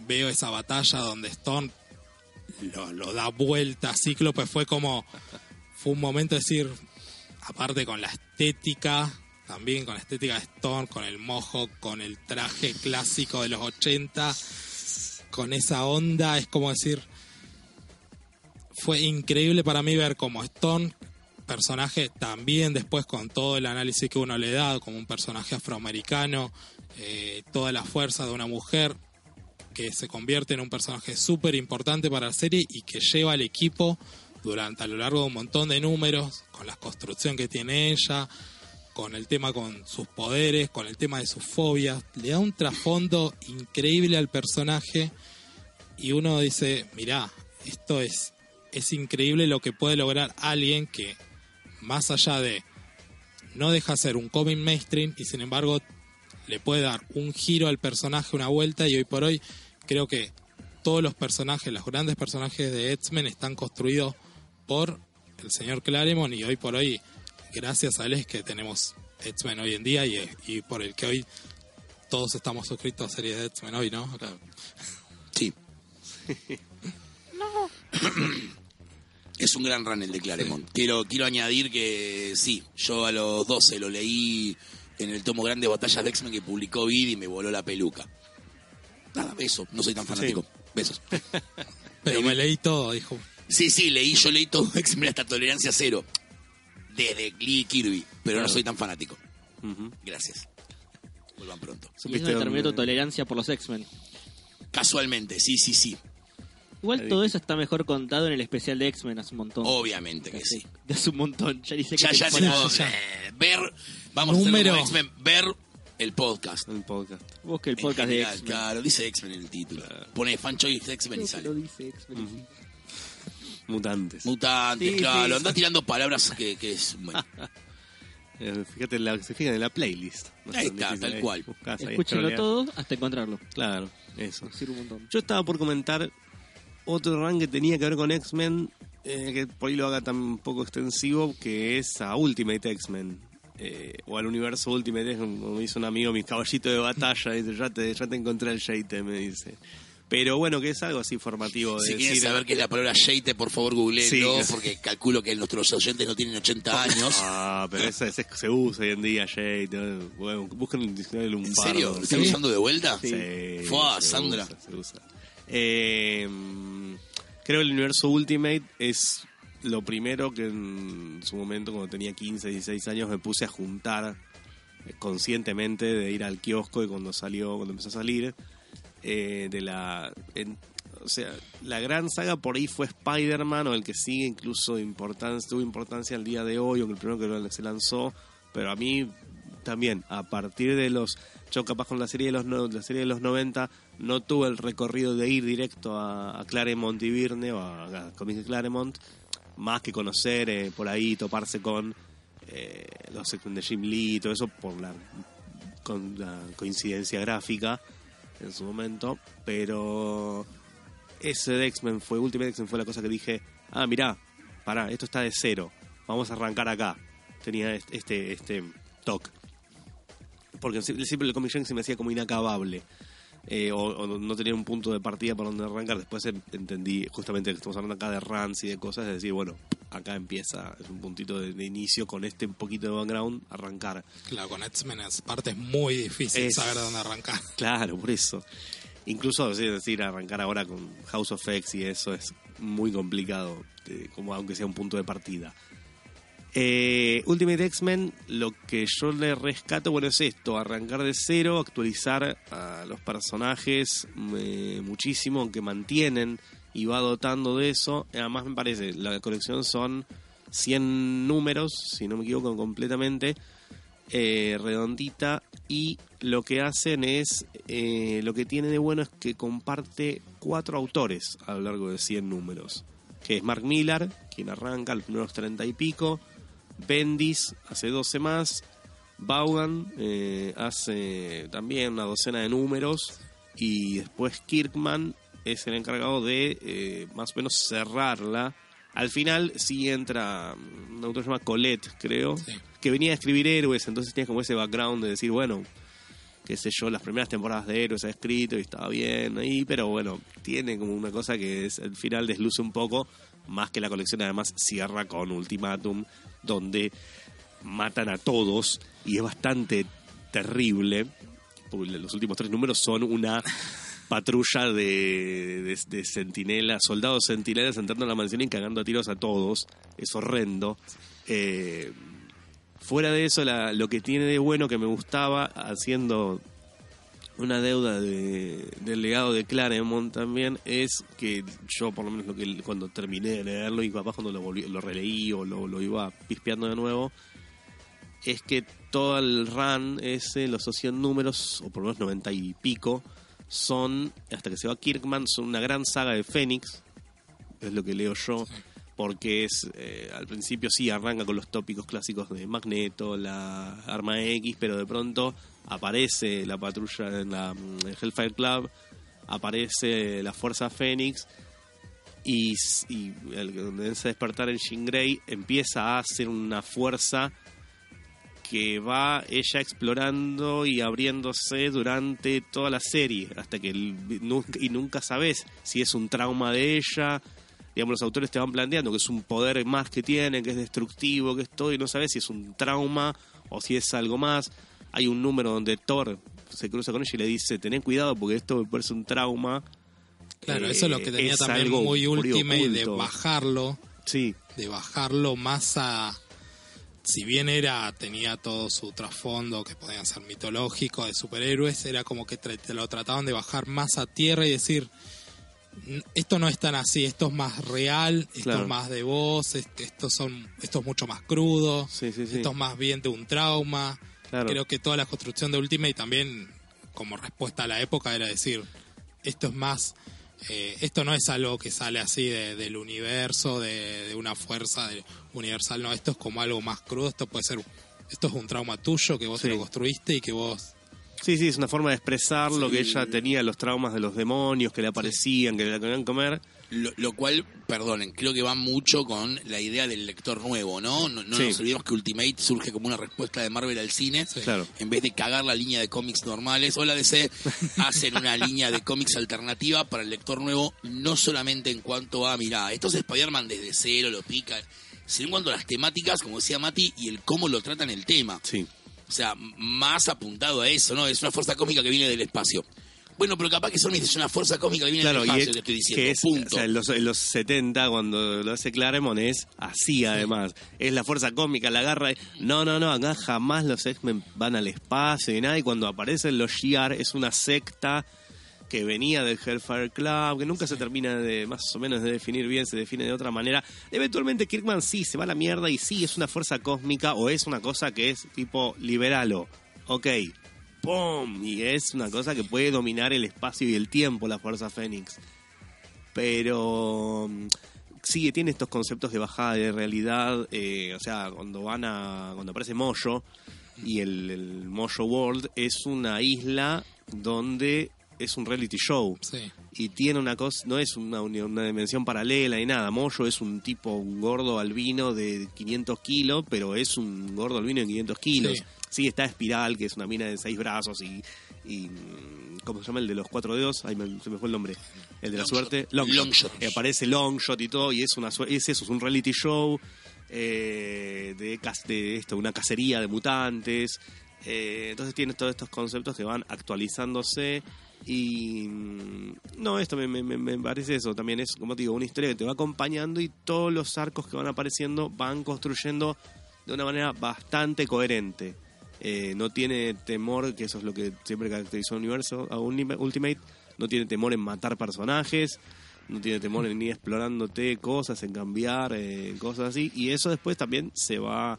veo esa batalla donde Storm lo, da vuelta. Cíclope fue como, fue un momento de decir, aparte con la estética, también con la estética de Storm, con el mojo, con el traje clásico de los 80, con esa onda, es como decir, fue increíble para mí ver como Storm, personaje también después con todo el análisis que uno le da, como un personaje afroamericano, eh, toda la fuerza de una mujer que se convierte en un personaje súper importante para la serie y que lleva al equipo durante a lo largo de un montón de números, con la construcción que tiene ella, con el tema con sus poderes, con el tema de sus fobias, le da un trasfondo increíble al personaje y uno dice, mirá, esto es, es increíble lo que puede lograr alguien que más allá de no deja ser un cómic mainstream y sin embargo le puede dar un giro al personaje, una vuelta, y hoy por hoy creo que todos los personajes, los grandes personajes de X-Men están construidos por el señor Claremont y hoy por hoy, gracias a él es que tenemos X-Men hoy en día y, y por el que hoy todos estamos suscritos a series de X-Men hoy, ¿no? Claro. Sí. *clears throat* Es un gran run el de Claremont. Quiero, quiero añadir que sí, yo a los 12 lo leí en el tomo grande Batallas de X-Men que publicó Vid y me voló la peluca. Nada, beso, no soy tan fanático. Besos. *laughs* Pero me leí todo, dijo. Sí, sí, leí, yo leí todo *laughs* X-Men hasta tolerancia cero. Desde Lee Kirby, pero no soy tan fanático. Gracias. Vuelvan pronto. Y es ¿Supiste donde terminó tu tolerancia por los X-Men. Casualmente, sí, sí, sí. Igual todo eso está mejor contado en el especial de X-Men hace un montón. Obviamente que sí. Hace un montón. Ya dice que Ya, te ya pone- ya. eh, ver, vamos a Número. hacer como X-Men, ver el podcast. El podcast. Busque el podcast de X-Men. Claro, dice X-Men en el título. Pone fan choice X-Men y que sale. lo dice X-Men. Mutantes. Mutantes, Sí, claro. sí. Anda tirando palabras que, que es. Bueno, *laughs* Eh, fíjate, en la, se fijan en la playlist. No Ahí está, tal cual. Escúchenlo todo hasta encontrarlo. Claro, eso. Sirve un montón. Yo estaba por comentar otro run que tenía que ver con X-Men, eh, que por ahí lo haga tan poco extensivo, que es a Ultimate X-Men. eh, o al universo Ultimate como me dice un amigo, mi caballito de batalla, dice, ya te, ya te encontré el Shade, me dice. Pero bueno, que es algo así formativo. De si quieren decir, saber qué es la palabra shade, por favor, googleenlo, Sí. porque calculo que nuestros oyentes no tienen 80 años. Ah, *laughs* pero esa, esa se usa hoy en día, Shade. ¿no? Bueno, busquen un diccionario de un ¿En serio? ¿Lo están Sí. usando de vuelta? Sí. Fua, se Sandra. usa, se usa. Eh, creo que el universo Ultimate es lo primero que en su momento, cuando tenía 15, 16 años, me puse a juntar eh, conscientemente de ir al kiosco y cuando salió, cuando empezó a salir, eh, de la... o sea, la gran saga por ahí fue Spider-Man, o el que sigue incluso importancia, tuvo importancia al día de hoy, o el primero que se lanzó, pero a mí también, a partir de los... Yo capaz con la serie de los, no- la serie de los 90 no tuve el recorrido de ir directo a, Claremont y Virne, o a, a Comics de Claremont, más que conocer eh, por ahí, toparse con eh, los de Jim Lee y todo eso por la, con la coincidencia gráfica en su momento, pero ese de X-Men fue, Ultimate X-Men fue la cosa que dije, ah, mirá, pará, esto está de cero, vamos a arrancar acá. Tenía este, este, este toque. Porque sie- siempre el Comic Gen se me hacía como inacabable. Eh, o, o no tenía un punto de partida para donde arrancar. Después en- entendí justamente que estamos hablando acá de runs y de cosas, es decir, bueno, acá empieza, es un puntito de, de inicio con este poquito de background, arrancar. Claro, con X-Men es parte es muy difícil Es- saber dónde arrancar. *laughs* Claro, por eso. Incluso es decir, arrancar ahora con House of X y eso es muy complicado, eh, como aunque sea un punto de partida. Eh, Ultimate X-Men, lo que yo le rescato, bueno, es esto, arrancar de cero, actualizar a los personajes eh, muchísimo, aunque mantienen y va dotando de eso. Además me parece, la colección son 100 números, si no me equivoco completamente, eh, redondita y lo que hacen es, eh, lo que tiene de bueno es que comparte cuatro autores a lo largo de 100 números, que es Mark Millar, quien arranca los primeros 30 y pico, Bendis hace 12 más, Vaughan eh, hace también una docena de números y después Kirkman es el encargado de eh, más o menos cerrarla. Al final sí entra mm, un autor que se llama Colette, creo, Sí. que venía a escribir héroes, entonces tiene como ese background de decir, bueno, qué sé yo, las primeras temporadas de héroes ha escrito y estaba bien ahí, pero bueno, tiene como una cosa que es, al final desluce un poco, más que la colección además cierra con Ultimatum, donde matan a todos y es bastante terrible, los últimos tres números son una patrulla de, de, de soldados centinelas entrando a la mansión y cagando a tiros a todos, es horrendo. Eh, fuera de eso, lo que tiene de bueno que me gustaba, haciendo una deuda de- del legado de Claremont también, es que yo, por lo menos lo que cuando terminé de leerlo y capaz cuando lo, volví- lo releí o lo, iba pispeando de nuevo, es que todo el run ese, los 100 números, o por lo menos 90 y pico, son, hasta que se va Kirkman, son una gran saga de Fénix, es lo que leo yo. Porque es eh, al principio sí arranca con los tópicos clásicos de Magneto, la arma X, pero de pronto aparece la patrulla en la mm, el Hellfire Club, aparece la Fuerza Fénix y, y el que comienza a despertar en Jean Grey empieza a ser una fuerza que va ella explorando y abriéndose durante toda la serie, hasta que y nunca sabes si es un trauma de ella. Digamos, los autores te van planteando que es un poder más que tiene, que es destructivo, que es todo, y no sabes si es un trauma o si es algo más. Hay un número donde Thor se cruza con ella y le dice, ten cuidado porque esto me parece un trauma. Claro, Eh, eso es lo que tenía también muy muy ultimate de bajarlo, Sí, de bajarlo más a si bien era tenía todo su trasfondo que podían ser mitológico de superhéroes, era como que te lo trataban de bajar más a tierra y decir "N- esto no es tan así, esto es más real, esto Claro. es más de voz, este- esto son esto es mucho más crudo, sí, sí, sí. esto es más bien de un trauma. Claro. Creo que toda la construcción de Ultimate también, como respuesta a la época, era decir, esto es más, eh, esto no es algo que sale así de- del universo, de, de una fuerza de- universal, no, esto es como algo más crudo, esto puede ser, esto es un trauma tuyo que vos te lo construiste y que vos... Sí, sí, es una forma de expresar lo Sí. que ella tenía, los traumas de los demonios que le aparecían, que le la querían comer. Lo, lo cual, perdonen, creo que va mucho con la idea del lector nuevo, ¿no? No, no Sí. nos olvidemos que Ultimate surge como una respuesta de Marvel al cine. Sí. Claro. En vez de cagar la línea de cómics normales o la DC, *laughs* hacen una línea de cómics alternativa para el lector nuevo, no solamente en cuanto a, mirá, esto es Spider-Man desde cero, lo pica, sino en cuanto a las temáticas, como decía Mati, y el cómo lo tratan el tema. Sí. O sea, más apuntado a eso, ¿no? Es una fuerza cómica que viene del espacio. Bueno, pero capaz que son es una fuerza cómica que viene Claro, del y espacio, es, te estoy diciendo. que es, punto. o sea, en los, en los 70, cuando lo hace Claremont, es así además. Es la fuerza cómica, la agarra. y- No, no, no, acá jamás los X-Men van al espacio y nada. Y cuando aparecen los Shi'ar, es una secta que venía del Hellfire Club, que nunca se termina de, más o menos, de definir bien, se define de otra manera. Eventualmente Kirkman sí, se va a la mierda y sí, es una fuerza cósmica o es una cosa que es tipo liberalo. Ok, ¡pum! Y es una cosa que puede dominar el espacio y el tiempo, la Fuerza Fénix. Pero mm, sí, tiene estos conceptos de bajada de realidad. eh, o sea, cuando van a. cuando aparece Mojo y el, el Mojo World es una isla donde es un reality show Sí, y tiene una cosa, no es una, una dimensión paralela ni nada. Moyo es un tipo, un gordo albino de 500 kilos, pero es un gordo albino de 500 kilos. Sí. Sí, está Espiral, que es una mina de seis brazos y, y ¿cómo se llama el de los cuatro dedos? Ay, me- se me fue el nombre. El de la suerte. Longshot. Longshot. Eh, aparece Longshot y todo, y es una es eso, es un reality show eh, de, de esto, una cacería de mutantes. Eh, entonces tiene todos estos conceptos que van actualizándose y mm, no, esto me, me- me- parece eso, también es, como te digo, una historia que te va acompañando y todos los arcos que van apareciendo van construyendo de una manera bastante coherente. Eh, no tiene temor, que eso es lo que siempre caracterizó a Universo, a Ultimate, no tiene temor en matar personajes, no tiene temor en ir explorándote cosas, en cambiar eh, cosas así, y eso después también se va,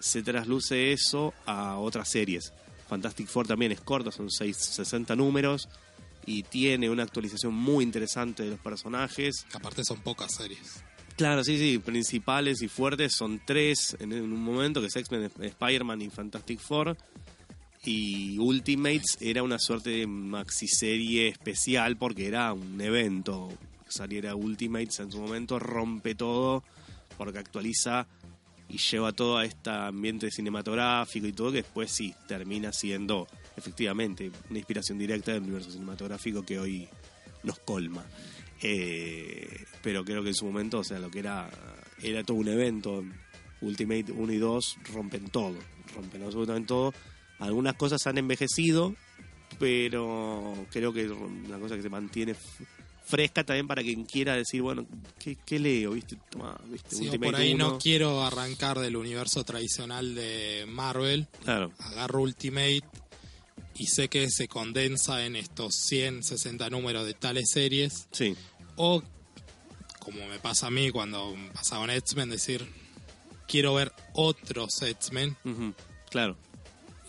se trasluce eso a otras series. Fantastic Four también es corto, son 6, 60 números, y tiene una actualización muy interesante de los personajes. que aparte son pocas series. Claro, sí, sí, principales y fuertes son tres en, en un momento, que es X-Men, Spider-Man y Fantastic Four. Y Ultimates era una suerte de maxiserie especial porque era un evento. Saliera Ultimates en su momento, rompe todo porque actualiza y lleva todo a este ambiente cinematográfico y todo que después sí termina siendo efectivamente una inspiración directa del universo cinematográfico que hoy nos colma. Eh, pero creo que en su momento, o sea, lo que era era todo un evento. Ultimate 1 y 2 rompen todo, rompen absolutamente todo. Algunas cosas han envejecido, pero creo que una cosa que se mantiene fresca también para quien quiera decir, bueno, ¿qué, qué leo? ¿Viste? Toma, ¿viste? Sí, por ahí 1. no quiero arrancar del universo tradicional de Marvel, Claro, agarro Ultimate y sé que se condensa en estos 100, 60 números de tales series, sí, o como me pasa a mí cuando pasaba en X-Men, decir, quiero ver otros X-Men claro.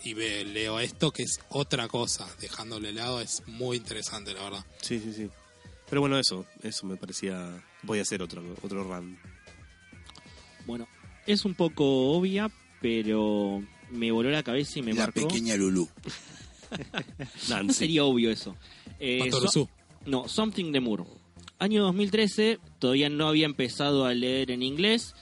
y ve- leo esto que es otra cosa, dejándole de lado, es muy interesante, la verdad. Sí, sí, sí. Pero bueno, eso, eso me parecía. Voy a hacer otro, otro run. Bueno, es un poco obvia, pero me voló la cabeza y me la marcó. pequeña Lulu. *laughs* No sería obvio eso. Eh, so- no, Something de Moore. Año 2013, todavía no había empezado a leer en inglés.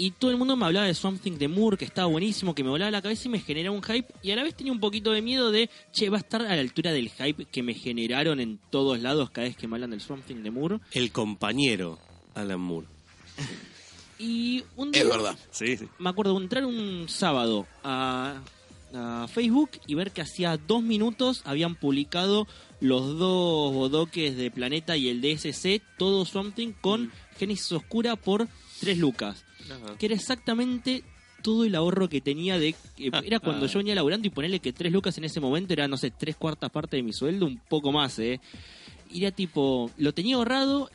Y todo el mundo me hablaba de Something de Moore, que estaba buenísimo, que me volaba la cabeza y me generaba un hype. Y a la vez tenía un poquito de miedo de, che, va a estar a la altura del hype que me generaron en todos lados cada vez que me hablan del Something de Moore. El compañero Alan Moore. Y un día, Es verdad. Sí, sí. me acuerdo de entrar un sábado a, a Facebook y ver que hacía dos minutos habían publicado los dos bodoques de Planeta y el DSC, todo something, con Génesis Oscura por 3 lucas. Que era exactamente todo el ahorro que tenía de... eh, *laughs* era cuando yo venía laburando y ponerle que 3 lucas en ese momento era, no sé, tres cuartas partes de mi sueldo, un poco más, ¿eh? Y era tipo, lo tenía ahorrado,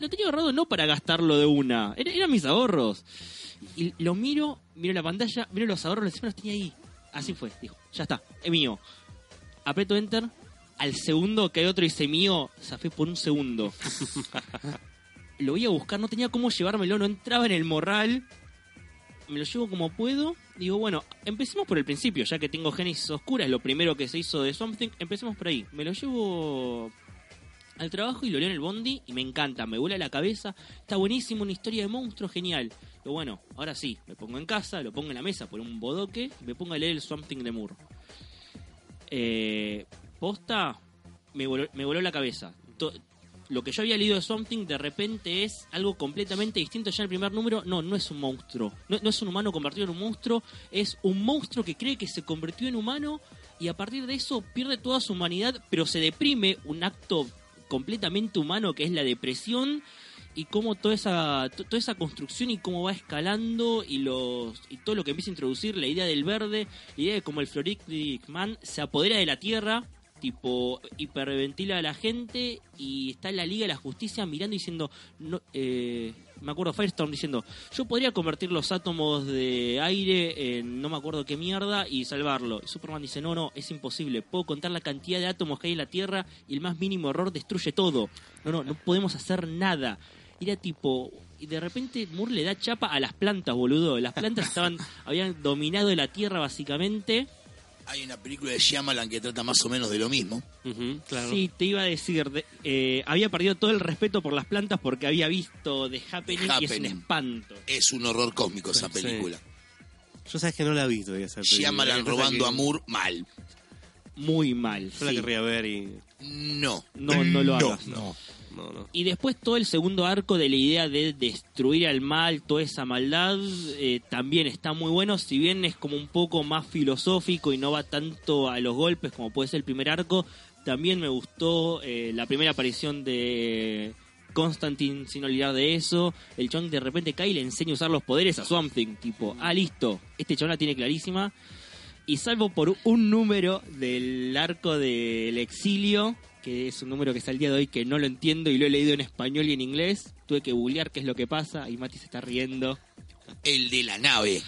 lo tenía ahorrado no para gastarlo de una, era- eran mis ahorros. Y lo miro, miro la pantalla, miro los ahorros, encima los tenía ahí. Así fue, dijo, ya está, es mío. Aprieto enter, al segundo que hay otro dice mío, zafé por un segundo. *laughs* lo voy a buscar, no tenía cómo llevármelo, no entraba en el morral. Me lo llevo como puedo. Digo, bueno, empecemos por el principio, ya que tengo Génesis Oscura, es lo primero que se hizo de Something. Empecemos por ahí. Me lo llevo al trabajo y lo leo en el bondi y me encanta, me vuela la cabeza. Está buenísimo, una historia de monstruo genial. Pero bueno, ahora sí, me pongo en casa, lo pongo en la mesa por un bodoque y me pongo a leer el Something de Moore. Eh, posta, me voló, me voló la cabeza. Lo que yo había leído de Something de repente es algo completamente distinto. Ya el primer número, no, no es un monstruo. No, es un humano convertido en un monstruo. Es un monstruo que cree que se convirtió en humano y a partir de eso pierde toda su humanidad, pero se deprime un acto completamente humano que es la depresión y cómo toda esa to- toda esa construcción y cómo va escalando y los y todo lo que empieza a introducir la idea del verde la idea de cómo el Floridic Man se apodera de la tierra tipo hiperventila a la gente y está en la Liga de la Justicia mirando y diciendo no, eh, me acuerdo Firestorm diciendo yo podría convertir los átomos de aire en no me acuerdo qué mierda y salvarlo y Superman dice no no es imposible puedo contar la cantidad de átomos que hay en la Tierra y el más mínimo error destruye todo no no no podemos hacer nada y era tipo y de repente Moore le da chapa a las plantas boludo. Las plantas estaban *laughs* habían dominado la Tierra básicamente Hay una película de Shyamalan que trata más o menos de lo mismo. Claro. Sí, te iba a decir, de- eh, había perdido todo el respeto por las plantas porque había visto The Happening, The y es un espanto. Es un horror cósmico esa Sí. película. Yo sabes que no la he visto esa película. Shyamalan robando que a Moore, mal. Muy mal. Yo la sí. querría ver y... No. No, no lo hagas. No. No, Y después todo el segundo arco de la idea de destruir al mal, toda esa maldad, eh, también está muy bueno, si bien es como un poco más filosófico y no va tanto a los golpes como puede ser el primer arco, también me gustó eh, la primera aparición de Constantine sin olvidar de eso, el chabón de repente cae y le enseña a usar los poderes a Something, tipo, ah listo, este chabón la tiene clarísima, y salvo por un número del arco del exilio, que es un número que está el día de hoy que no lo entiendo y lo he leído en español y en inglés, tuve que googlear qué es lo que pasa y Mati se está riendo. El de la nave.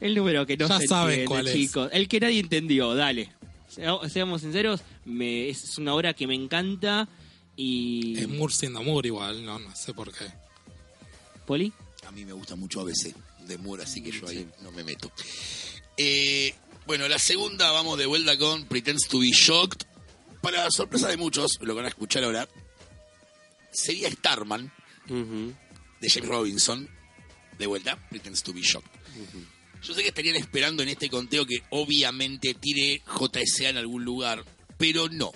El número que no Ya se saben entiende, cuál es. chicos. El que nadie entendió, dale. Sea- Seamos sinceros, me, es una obra que me encanta y... Es Moore siendo Moore igual, no, no sé por qué. ¿Poli? A mí me gusta mucho ABC de Moore, así que yo ahí no me meto. Eh, bueno, la segunda vamos de vuelta con Pretends to be Shocked. Para sorpresa de muchos, lo que van a escuchar ahora, sería Starman Ujú. de James Robinson. De vuelta, Pretends to be Shocked. Yo sé que estarían esperando en este conteo que obviamente tire JSA en algún lugar, pero no.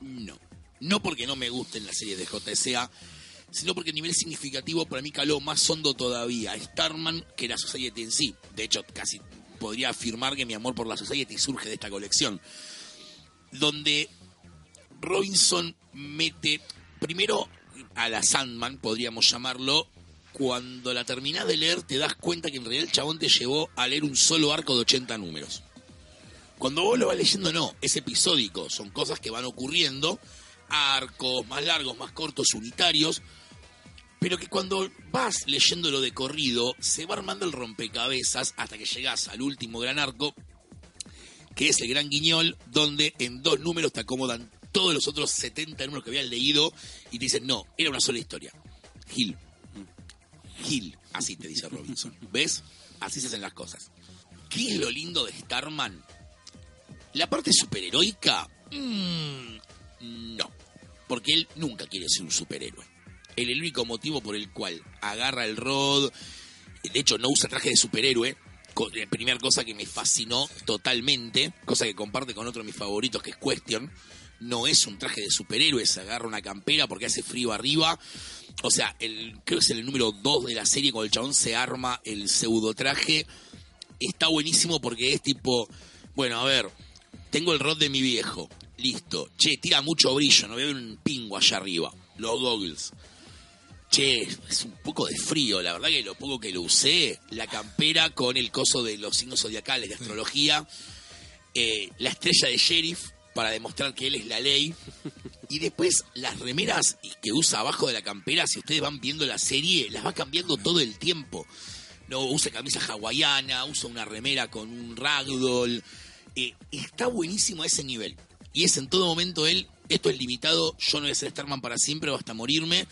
No. No porque no me gusten las series de JSA, sino porque a nivel significativo para mí caló más hondo todavía Starman que la Society en sí. De hecho, casi podría afirmar que mi amor por la Society surge de esta colección. Donde Robinson mete primero a la Sandman, podríamos llamarlo, cuando la terminás de leer te das cuenta que en realidad el chabón te llevó a leer un solo arco de 80 números. Cuando vos lo vas leyendo, no, es episódico, son cosas que van ocurriendo, arcos más largos, más cortos, unitarios, pero que cuando vas leyéndolo de corrido, se va armando el rompecabezas hasta que llegás al último gran arco, que es el Gran Guiñol, donde en dos números te acomodan todos los otros 70 números que habías leído y te dicen, no, era una sola historia. Gil. Gil, así te dice Robinson. *laughs* ¿Ves? Así se hacen las cosas. ¿Qué es lo lindo de Starman? La parte superheroica, mm, no. Porque él nunca quiere ser un superhéroe. Él, el único motivo por el cual agarra el rod, de hecho no usa traje de superhéroe, primera cosa que me fascinó totalmente, cosa que comparte con otro de mis favoritos que es Question, no es un traje de superhéroe, se agarra una campera porque hace frío arriba. O sea, el, creo que es el número 2 de la serie cuando el chabón se arma el pseudo traje. Está buenísimo porque es tipo, bueno, a ver, tengo el rod de mi viejo, listo. Che, tira mucho brillo, no veo un pingo allá arriba. Los goggles. Che, es un poco de frío, la verdad que lo poco que lo usé, la campera con el coso de los signos zodiacales de astrología, eh, la estrella de sheriff para demostrar que él es la ley, y después las remeras que usa abajo de la campera, si ustedes van viendo la serie, las va cambiando todo el tiempo. No usa camisa hawaiana, usa una remera con un ragdoll. Eh, está buenísimo a ese nivel. Y es en todo momento él, esto es limitado, yo no voy a ser Starman para siempre o hasta morirme.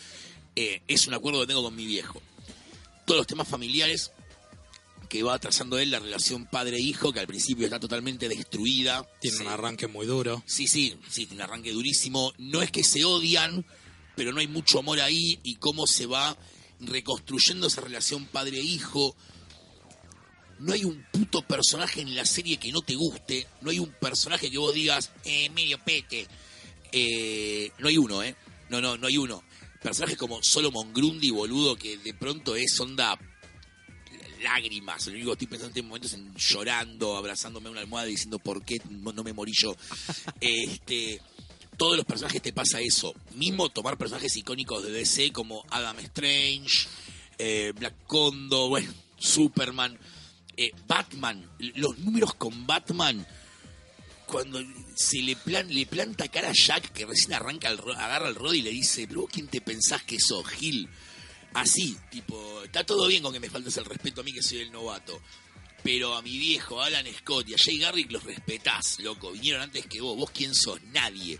Eh, es un acuerdo que tengo con mi viejo. Todos los temas familiares que va trazando él, la relación padre-hijo, que al principio está totalmente destruida. Tiene un arranque muy duro. Sí, sí, sí, tiene un arranque durísimo. No es que se odian, pero no hay mucho amor ahí y cómo se va reconstruyendo esa relación padre-hijo. No hay un puto personaje en la serie que no te guste. No hay un personaje que vos digas, eh, medio pete. Eh, no hay uno, ¿eh? No, no, no hay uno. Personajes como Solomon Grundy, boludo, que de pronto es onda lágrimas. Lo único que estoy pensando en este momento es en llorando, abrazándome a una almohada y diciendo por qué no me morí yo. *laughs* Este, todos los personajes te pasa eso. Mismo tomar personajes icónicos de DC como Adam Strange, eh, Black Condo, bueno, Superman, eh, Batman. Los números con Batman. Cuando se le, plan, le planta cara a Jack, que recién arranca el, agarra el rod y le dice, pero vos quién te pensás que sos, Gil. Así, tipo, está todo bien con que me faltes el respeto a mí que soy el novato. Pero a mi viejo, a Alan Scott y a Jay Garrick los respetás, loco. Vinieron antes que vos. ¿Vos quién sos? Nadie.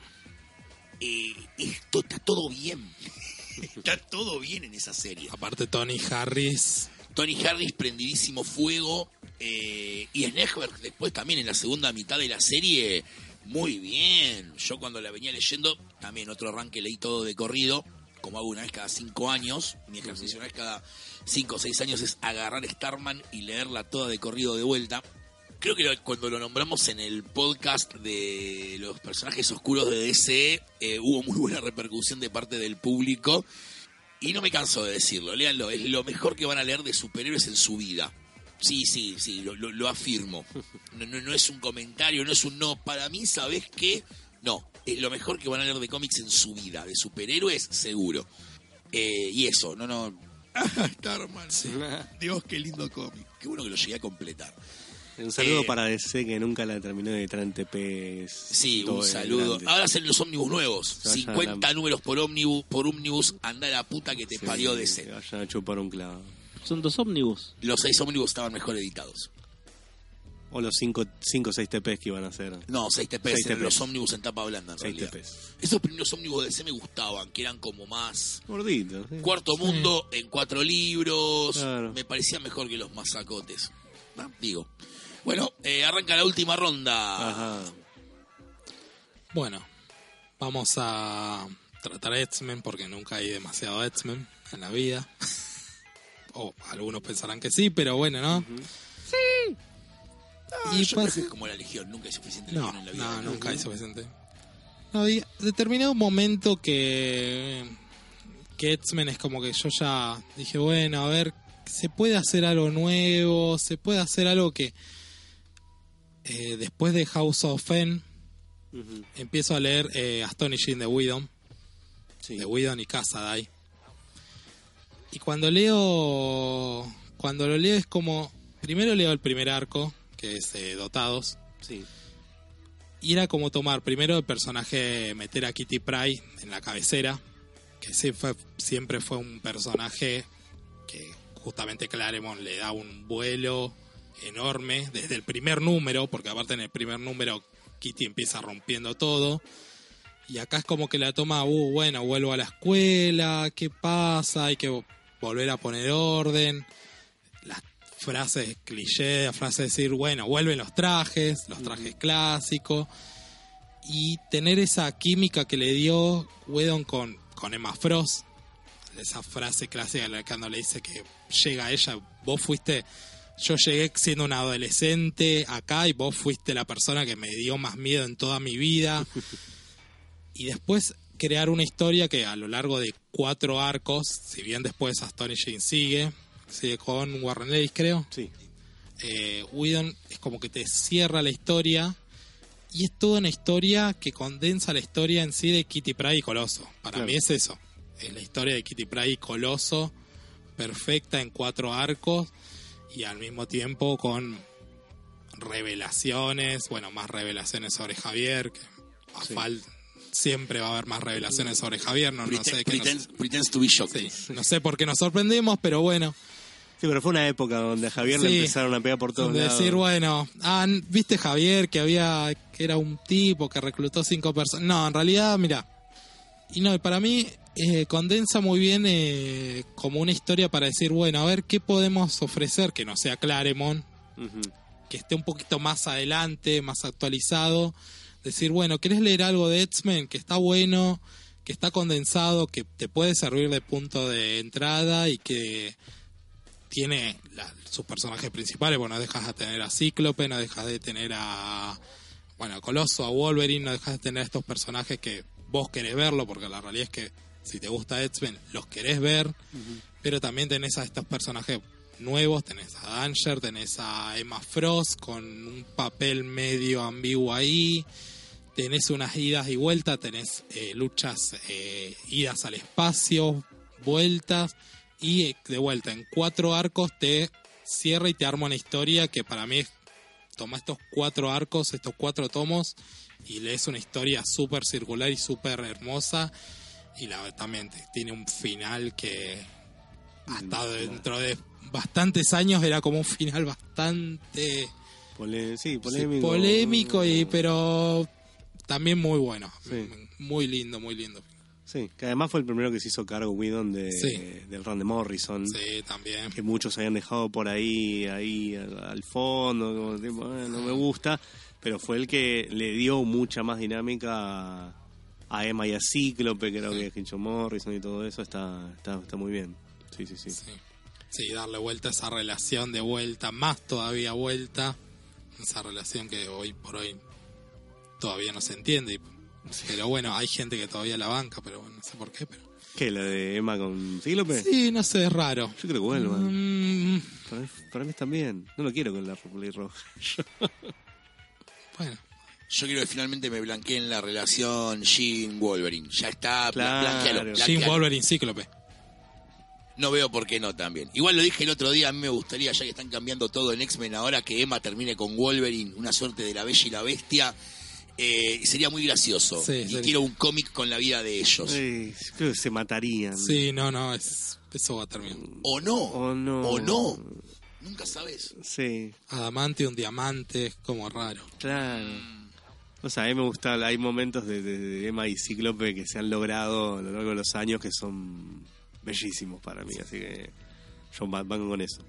Eh, esto está todo bien. *laughs* está todo bien en esa serie. Aparte Tony Harris, Tony Harris prendidísimo fuego. eh, y Snegberg después también en la segunda mitad de la serie, muy bien. Yo cuando la venía leyendo, también otro arranque leí todo de corrido, como hago una vez cada cinco años. Mi ejercicio una vez cada cinco o seis años es agarrar Starman y leerla toda de corrido de vuelta. Creo que cuando lo nombramos en el podcast de los personajes oscuros de DC, eh, hubo muy buena repercusión de parte del público. Y no me canso de decirlo, léanlo, es lo mejor que van a leer de superhéroes en su vida. Sí, sí, sí, lo, lo- lo afirmo. No, no, no es un comentario, no es un no. Para mí, ¿sabes qué? No, es lo mejor que van a leer de cómics en su vida, de superhéroes, seguro. Eh, y eso, no, no. *laughs* Ah, Starman, sí. *laughs* Dios, qué lindo cómic. Qué bueno que lo llegué a completar. Un saludo Eh, para DC que nunca la terminó de TP. Sí, un saludo. Ahora hacen los ómnibus nuevos. Se vayan 50 a la- números por ómnibus, por ómnibus. Anda la puta que te parió DC. Vayan a chupar un clavo. Son dos ómnibus. Los seis ómnibus estaban mejor editados. O los 5 o 6 TPs que iban a hacer. No, 6 TPs, eran TPs. los ómnibus en tapa blanda en 6 realidad. TPs. Esos primeros ómnibus de DC me gustaban, que eran como más Gordito. ¿sí? cuarto mundo en cuatro libros. Claro. Me parecía mejor que los masacotes. Ah, Digo. Bueno, eh, arranca la última ronda. Ajá. bueno, vamos a tratar X-Men porque nunca hay demasiado X-Men en la vida. *laughs* o algunos pensarán que sí, pero bueno, ¿no? Ah, y yo creo pasa- que es como la legión, nunca hay suficiente No, legión en la vida. no, nunca hay suficiente. No, y determinado momento que, que X-Men es como que yo ya dije, bueno, a ver, se puede hacer algo nuevo, se puede hacer algo que eh, después de House of N Ujú. empiezo a leer eh, Astonishing de Widom, Sí. de Widom y Casadai. Y cuando leo, cuando lo leo es como, primero leo el primer arco, que es eh, Dotados, Sí. y era como tomar primero el personaje, meter a Kitty Pryde en la cabecera, que sí fue, siempre fue un personaje que justamente Claremont le da un vuelo enorme desde el primer número, porque aparte en el primer número Kitty empieza rompiendo todo. Y acá es como que la toma, uh, bueno, vuelvo a la escuela, ¿qué pasa? Hay que volver a poner orden, frases cliché, frases de decir, bueno, vuelven los trajes, los trajes clásicos, y tener esa química que le dio Whedon con, con Emma Frost, esa frase clásica en la que cuando le dice que llega ella, vos fuiste, yo llegué siendo una adolescente acá y vos fuiste la persona que me dio más miedo en toda mi vida. *laughs* y después crear una historia que a lo largo de cuatro arcos, si bien después Astonishing sigue, sigue con Warren Ellis creo, Sí. eh, Whedon es como que te cierra la historia y es toda una historia que condensa la historia en sí de Kitty Pryde y Coloso. Para Claro. mí es eso. Es la historia de Kitty Pryde y Coloso perfecta en cuatro arcos y al mismo tiempo con revelaciones, bueno, más revelaciones sobre Javier, que a Sí. fal- siempre va a haber más revelaciones sobre Javier, no, no sé Pretend- qué nos- pretends, pretends to be shocked. sí, no sé por qué nos sorprendemos, pero bueno. Sí, pero fue una época donde a Javier le empezaron a pegar por todos de lados. decir, bueno, ah, viste Javier que había que era un tipo que reclutó cinco personas. No, en realidad, mira. Y no, para mí eh, condensa muy bien eh, como una historia para decir, bueno, a ver qué podemos ofrecer que no sea Claremont, que esté un poquito más adelante, más actualizado. Decir, bueno, ¿querés leer algo de X-Men que está bueno, que está condensado, que te puede servir de punto de entrada y que tiene la- sus personajes principales? Bueno, no dejas de tener a Cíclope, no dejas de tener a, bueno, a Coloso, a Wolverine, no dejas de tener a estos personajes que vos querés verlo, porque la realidad es que si te gusta X-Men, los querés ver, pero también tenés a estos personajes nuevos, tenés a Danger, tenés a Emma Frost con un papel medio ambiguo ahí, tenés unas idas y vueltas, tenés eh, luchas, eh, idas al espacio, vueltas, y de vuelta en cuatro arcos te cierra y te arma una historia que para mí es, toma estos cuatro arcos, estos cuatro tomos, y lees una historia súper circular y súper hermosa, y la también tiene un final que hasta dentro de bastantes años era como un final bastante Pole- sí, sí, polémico. polémico y pero también muy bueno Sí. muy lindo muy lindo Sí, que además fue el primero que se hizo cargo Whedon de, Sí. del run de Morrison. sí también Que muchos habían dejado por ahí, ahí al, al fondo, como tipo, "Eh, no me gusta. Pero fue el que le dio mucha más dinámica a, a Emma y a Cíclope, era lo que hecho Morrison y todo eso. Está, está, está muy bien. Sí, sí, sí. sí. Sí, darle vuelta a esa relación de vuelta más todavía vuelta esa relación que hoy por hoy todavía no se entiende y- pero bueno hay gente que todavía la banca pero bueno, no sé por qué pero ¿Qué? ¿La de Emma con Cíclope? sí no sé es raro Yo creo que vuelvan. Mm, Para, mí, para mí bien. No lo quiero con la Roja. *laughs* bueno Yo quiero que finalmente me blanqueen la relación Jean-Wolverine. Ya está, Claro. blanquealo, Jim blanquealo. Wolverine Cíclope No veo por qué no también. Igual lo dije el otro día, a mí me gustaría, ya que están cambiando todo en X-Men ahora, que Emma termine con Wolverine, una suerte de la Bella y la Bestia. Eh, sería muy gracioso. Sí, y sería. quiero un cómic con la vida de ellos. Sí, creo que se matarían. sí no no es eso va a terminar O no. O no. O no. Nunca sabes. Sí, Adamante, un diamante, es como raro. claro. O sea, a mí me gusta, hay momentos de, de- de Emma y Cíclope que se han logrado a lo largo de los años que son bellísimos para mí, así que yo va- van con eso.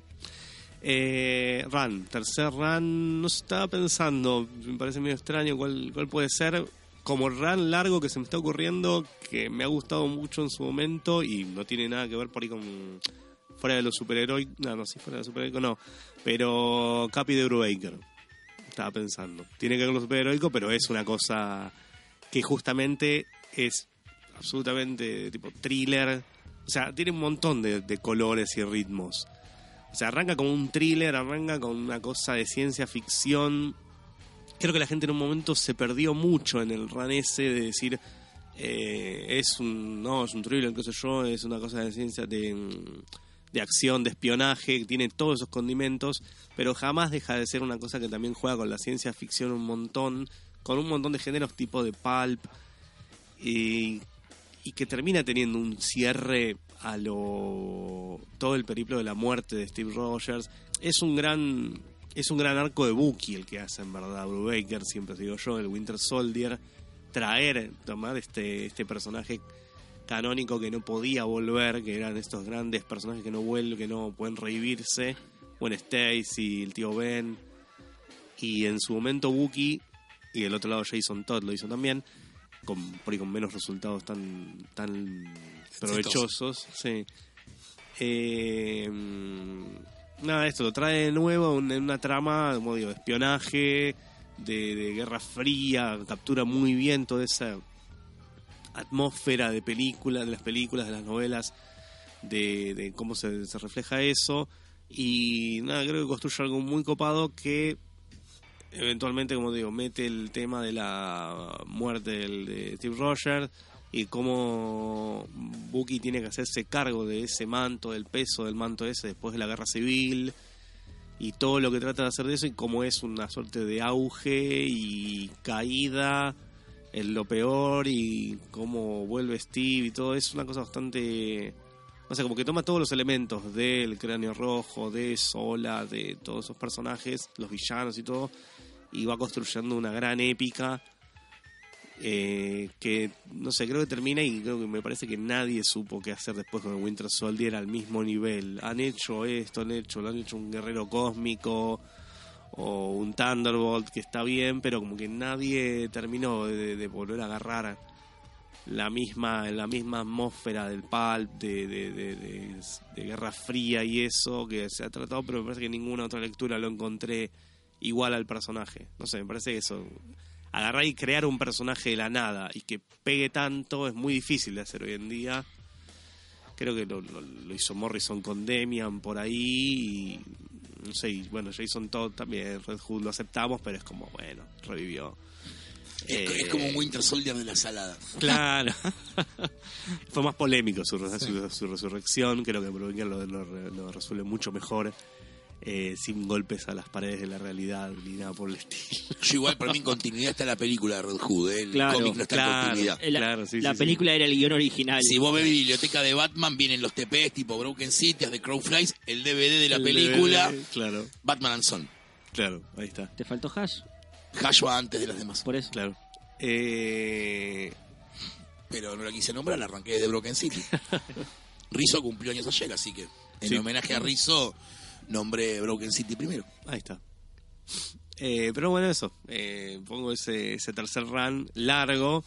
Eh, run, tercer run, no estaba pensando, me parece medio extraño cuál, puede ser. Como run largo que se me está ocurriendo, que me ha gustado mucho en su momento y no tiene nada que ver por ahí con fuera de los superheroicos, no, no, sí, fuera de los superheroicos no, pero Capi de Brubaker, estaba pensando. Tiene que ver con los superheroicos, pero es una cosa que justamente es absolutamente tipo thriller. O sea, tiene un montón de colores y ritmos. O sea, arranca como un thriller, arranca con una cosa de ciencia ficción. Creo que la gente en un momento se perdió mucho en el run ese de decir eh, es un no es un thriller, qué sé yo, es una cosa de ciencia de, de acción, de espionaje, tiene todos esos condimentos, pero jamás deja de ser una cosa que también juega con la ciencia ficción un montón, con un montón de géneros tipo de pulp y, y que termina teniendo un cierre a lo todo el periplo de la muerte de Steve Rogers. Es un gran es un gran arco de Bucky el que hace en verdad Brubaker, siempre digo yo, el Winter Soldier, traer, tomar este este personaje canónico que no podía volver, que eran estos grandes personajes que no vuelven, que no pueden revivirse. Bueno, Stacy, el tío Ben. Y en su momento Wookie, y del otro lado Jason Todd lo hizo también, por ahí con menos resultados tan, tan provechosos. Sí. Eh, nada, esto lo trae de nuevo en una trama, como digo, de espionaje, de, Guerra Fría, captura muy bien toda esa atmósfera de películas, de las películas, de las novelas, de, de cómo se, se refleja eso. Y nada, creo que construye algo muy copado que eventualmente, como digo, mete el tema de la muerte de Steve Rogers y cómo Bucky tiene que hacerse cargo de ese manto, del peso del manto ese después de la guerra civil y todo lo que trata de hacer de eso y cómo es una suerte de auge y caída en lo peor y cómo vuelve Steve y todo. Es una cosa bastante no sé como que toma todos los elementos del cráneo rojo de Sola de todos esos personajes los villanos y todo y va construyendo una gran épica eh, que no sé, creo que termina y creo que me parece que nadie supo qué hacer después con el Winter Soldier al mismo nivel. Han hecho esto, han hecho, lo han hecho un guerrero cósmico o un Thunderbolt que está bien, pero como que nadie terminó de, volver a agarrar la misma la misma atmósfera del pulp de, de, de Guerra Fría y eso que se ha tratado, pero me parece que ninguna otra lectura lo encontré igual al personaje. No sé, me parece que eso agarrar y crear un personaje de la nada y que pegue tanto es muy difícil de hacer hoy en día. Creo que lo, lo- lo hizo Morrison con Demian por ahí y no sé, y bueno, Jason Todd también, Red Hood lo aceptamos, pero es como, bueno, revivió. Es, Eh, es como un Winter Soldier de la salada. Claro. *laughs* Fue más polémico su, su- su resurrección. Creo que Brubaker lo, lo- lo resuelve mucho mejor. Eh, sin golpes a las paredes de la realidad ni nada por el estilo. *laughs* Yo igual para mí en continuidad está la película de Red Hood, ¿eh? el Claro, cómic no está en claro. continuidad. Eh, La, Claro, sí, la sí, película era el guion original. Si vos ves biblioteca de Batman, vienen los TPs tipo Broken City, de Crowflies, el DVD de la El película, DVD, Claro, Batman and Son. claro, ahí está. Te faltó Hash, Hash va antes de las demás. por eso. Claro. Eh, Pero no la quise nombrar, la arranqué desde Broken City. *laughs* Rizzo cumplió años ayer, así que en Sí. homenaje a Rizzo nombré Broken City primero. ahí está. Eh, pero bueno, eso. eh, pongo ese, ese tercer run largo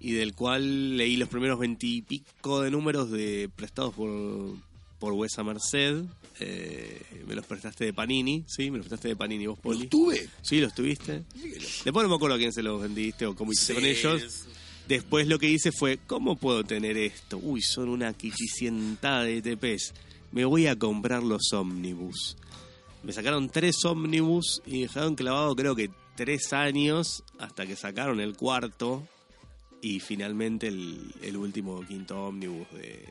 y del cual leí los primeros veintipico de números de prestados por, por Wesa Merced. Eh, me los prestaste de Panini, ¿sí? Me los prestaste de Panini vos, Poli. ¿Los tuve? Sí, los tuviste. Después no me acuerdo a quién se los vendiste o cómo hiciste con ellos. Después lo que hice fue, ¿cómo puedo tener esto? Uy, son una quichicientada de TPs. Me voy a comprar los ómnibus. Me sacaron tres ómnibus y dejaron clavado creo que tres años hasta que sacaron el cuarto y finalmente el, el último quinto ómnibus de,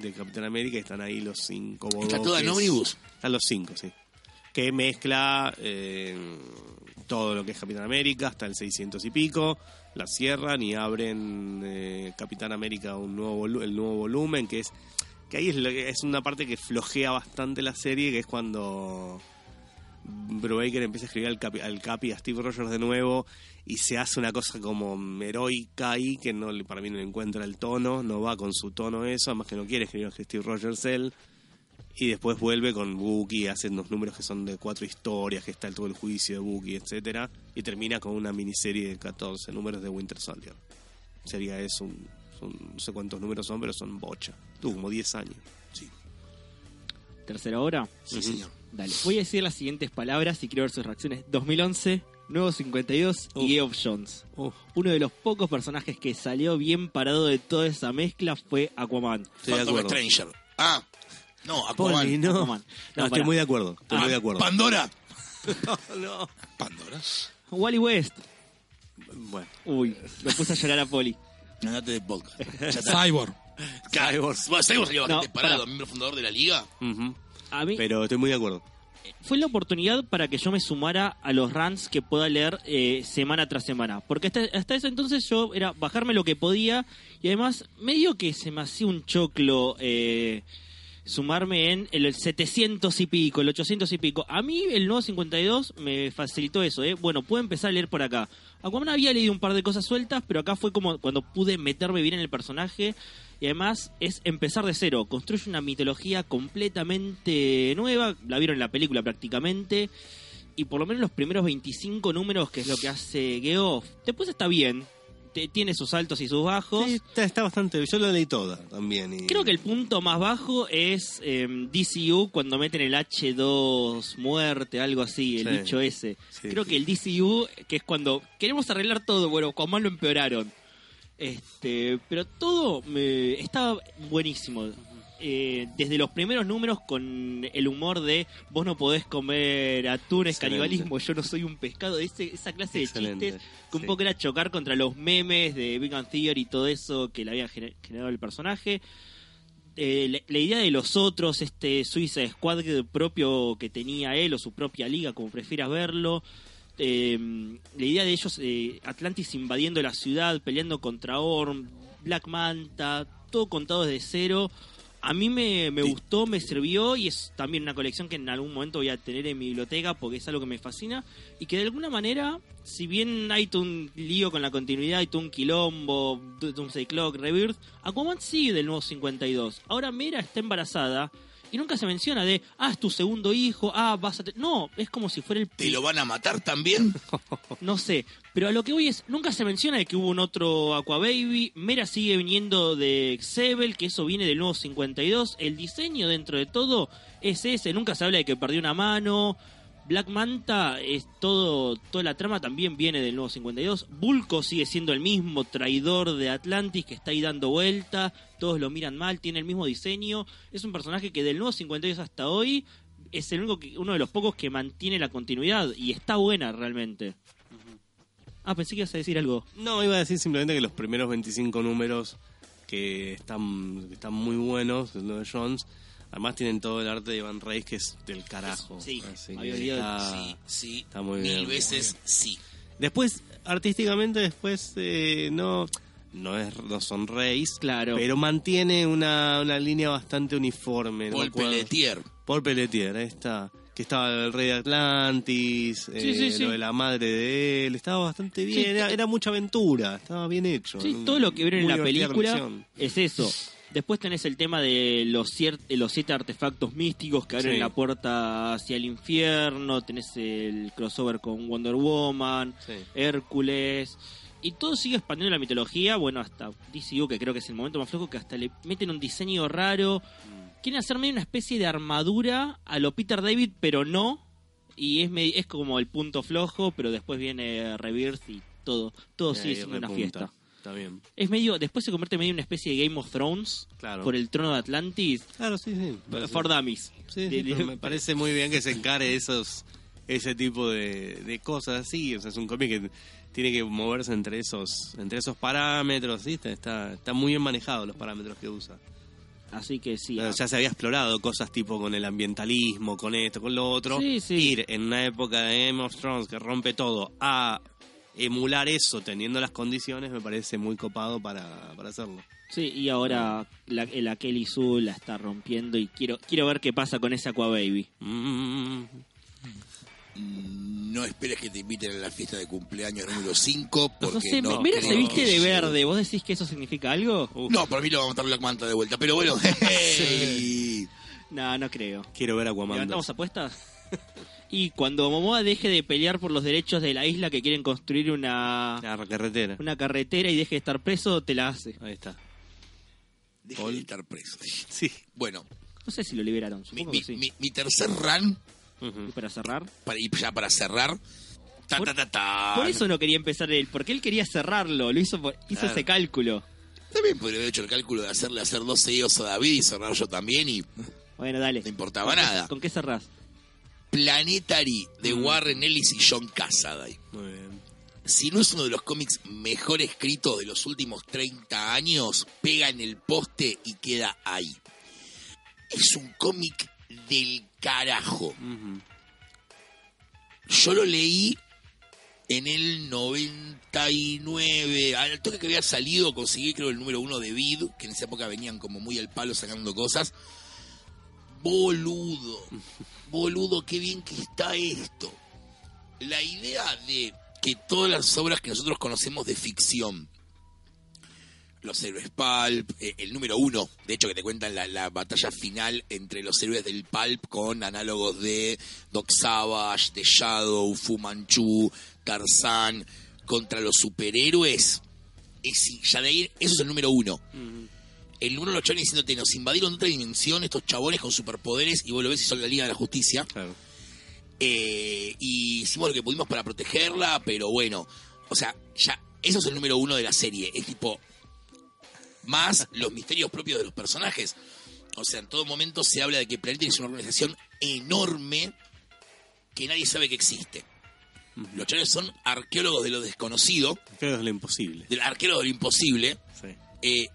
de Capitán América. Están ahí los cinco ¿Está toda en bodoques. ómnibus? Están los cinco, sí. Que mezcla eh, todo lo que es Capitán América hasta el 600 y pico. La cierran y abren eh, Capitán América un nuevo el nuevo volumen, que es que ahí es, lo que- es una parte que flojea bastante la serie, que es cuando Brubaker empieza a escribir al Capi, al Capi, a Steve Rogers de nuevo y se hace una cosa como heroica ahí que no para mí no encuentra el tono, no va con su tono eso, además que no quiere escribir a Steve Rogers él y después vuelve con Bucky, hace unos números que son de cuatro historias, que está todo el juicio de Bucky, etcétera, y termina con una miniserie de 14 números de Winter Soldier. Sería eso, un, son- no sé cuántos números son, pero son bocha. Tuvo como 10 años. Sí, Tercera hora. sí señor. Dale. Voy a decir las siguientes palabras y quiero ver sus reacciones. 2011, Nuevo 52 y. Geoff Jones. Uno de los pocos personajes que salió bien parado de toda esa mezcla fue Aquaman. estoy de Phantom acuerdo. Stranger. Ah, no, Poli, Aquaman. no. Aquaman. No, No, estoy muy de acuerdo. Estoy Ah, muy de acuerdo. Pandora. *laughs* no. Pandora. Wally West. Bueno. Uy, lo puse a llorar a Poli. Andate de podcast. *laughs* Cyborg. Cyborg. Bueno, Cyborg salió No, bastante parado, miembro fundador de la liga. A mí Pero estoy muy de acuerdo. fue la oportunidad para que yo me sumara a los runs que pueda leer eh, semana tras semana. Porque hasta, hasta ese entonces yo era bajarme lo que podía y además medio que se me hacía un choclo eh, sumarme en el 700 y pico, el 800 y pico. A mí el nuevo 52 me facilitó eso, ¿eh? Bueno, puedo empezar a leer por acá. Aquaman había leído un par de cosas sueltas, pero acá fue como cuando pude meterme bien en el personaje. Y además es empezar de cero. Construye una mitología completamente nueva. La vieron en la película prácticamente. Y por lo menos los primeros 25 números, que es lo que hace Geoff, después está bien. Tiene sus altos y sus bajos. Sí, está, está bastante. Yo lo leí toda también. y- Creo que el punto más bajo es eh, DCU cuando meten el H2 muerte, algo así, el Sí. bicho ese. Sí. Creo que el DCU, que es cuando queremos arreglar todo, bueno, con más lo empeoraron. Este, pero todo me, está buenísimo. Eh, desde los primeros números con el humor de vos no podés comer atún, es Excelente. canibalismo, yo no soy un pescado, ese, esa clase de chistes que un sí. poco era chocar contra los memes de Big Theory y todo eso que le había gener- generado el personaje. Eh, la, la idea de los otros, este Suiza Squad propio que tenía él o su propia liga, como prefieras verlo. Eh, la idea de ellos, eh, Atlantis invadiendo la ciudad, peleando contra Orm, Black Manta, todo contado desde cero. A mí me, me Sí. gustó, me sirvió y es también una colección que en algún momento voy a tener en mi biblioteca porque es algo que me fascina y que de alguna manera, si bien hay todo un lío con la continuidad, hay todo un quilombo, Do- Doomsday Clock, Rebirth, Aquaman sigue del nuevo 52. Ahora Mera está embarazada y nunca se menciona de, ah, es tu segundo hijo, ah, vas a... te-". No, es como si fuera el... ¿Te lo van a matar también? *laughs* No sé, pero a lo que voy es, nunca se menciona de que hubo un otro Aquababy, Mera sigue viniendo de Xebel, que eso viene del nuevo 52, el diseño dentro de todo es ese, nunca se habla de que perdió una mano, Black Manta es todo, toda la trama también viene del nuevo 52, Bulko sigue siendo el mismo traidor de Atlantis que está ahí dando vuelta, todos lo miran mal, tiene el mismo diseño, es un personaje que del nuevo 52 hasta hoy es el único que, uno de los pocos que mantiene la continuidad y está buena realmente. Ah, pensé que ibas a decir algo. No, iba a decir simplemente que los primeros 25 números que están, que están muy buenos, de lo de Jones, además tienen todo el arte de Van Reis que es del carajo. Sí, Así que está- sí, sí. está muy Mil bien. veces sí. Después, artísticamente, después eh, no, no, es, no son Reis, Claro. pero mantiene una, una línea bastante uniforme. no me Paul acuerdo. Pelletier. Paul Pelletier, ahí está. Que estaba el rey de Atlantis, eh, Sí, sí, sí. lo de la madre de él, estaba bastante bien, Sí. era, era mucha aventura, estaba bien hecho. Sí, todo lo que vieron en la película es eso. Después tenés el tema de los, los siete artefactos místicos que abren Sí. la puerta hacia el infierno. Tenés el crossover con Wonder Woman, Sí. Hércules. Y todo sigue expandiendo la mitología. Bueno, hasta DCU, que creo que es el momento más flojo, que hasta le meten un diseño raro. Quieren hacer medio una especie de armadura a lo Peter David, pero no. Y es, es como el punto flojo, pero después viene Rebirth y todo. Todo Y sigue siendo una fiesta. Está bien. Es medio, después se convierte medio en una especie de Game of Thrones Claro. por el trono de Atlantis. Claro, sí, sí. Parece- For Dummies. Sí, sí, De- de- pero me parece muy bien que se encare esos ese tipo de, de cosas así. O sea, es un cómic que tiene que moverse entre esos entre esos parámetros. ¿sí? Está, está, muy bien manejado los parámetros que usa. Así que sí. Bueno, ya se había explorado cosas tipo con el ambientalismo, con esto, con lo otro. Sí, sí. Ir en una época de Game of Thrones que rompe todo a emular eso teniendo las condiciones me parece muy copado para, para hacerlo. Sí, y ahora la, la Kelly Sue la está rompiendo y quiero quiero ver qué pasa con esa Aqua Baby. Mm, No esperes que te inviten a la fiesta de cumpleaños número 5 porque No sé, no mira creo se viste de verde. ¿Vos decís que eso significa algo? uf, No, para mí lo va a matar Black Manta de vuelta, pero bueno. *laughs* hey. No, no creo. quiero ver Aquaman. ¿Levantamos apuestas? *laughs* y cuando Momoa deje de pelear por los derechos de la isla que quieren construir una, La carretera. una carretera y deje de estar preso, te la hace. Ahí está. Deje Paul. de estar preso. *laughs* Sí. Bueno, No sé si lo liberaron, mi, supongo mi- que sí. mi- mi tercer run. Y para cerrar. para, y ya para cerrar. Ta, Por- ta, ta, ta. Por eso no quería empezar él, porque él quería cerrarlo, lo hizo por- hizo Claro. ese cálculo. También podría haber hecho el cálculo de hacerle hacer dos seguidos a David y cerrar yo también y Bueno, dale. no importaba ¿Con qué- nada. ¿Con qué cerrás? Planetary de Mm. Warren Ellis y John Cassaday. Muy bien. Si no es uno de los cómics mejor escritos de los últimos 30 años, pega en el poste y queda ahí. Es un cómic del carajo. Yo lo leí en el 99, al toque que había salido, conseguí creo el número uno de Vid, que en esa época venían como muy al palo sacando cosas. boludo, *laughs* boludo, qué bien que está esto. La idea de que todas las obras que nosotros conocemos de ficción, los héroes Pulp, eh, el número uno, de hecho que te cuentan la, la batalla final entre los héroes del Pulp con análogos de Doc Savage, de Shadow, Fu Manchu, Tarzan, contra los superhéroes. Es, ya de eso es el número uno. De los chabones diciéndote, nos invadieron de otra dimensión estos chabones con superpoderes y vos lo ves y son la Liga de la Justicia. Claro. Eh, y hicimos lo que pudimos para protegerla, pero bueno, o sea, ya, eso es el número uno de la serie. Es tipo, más *laughs* los misterios propios de los personajes. O sea, en todo momento se habla de que Planeta es una organización enorme que nadie sabe que existe. Los chavales son arqueólogos de lo desconocido, que es lo imposible. del arqueólogo de lo imposible. Sí. Eh,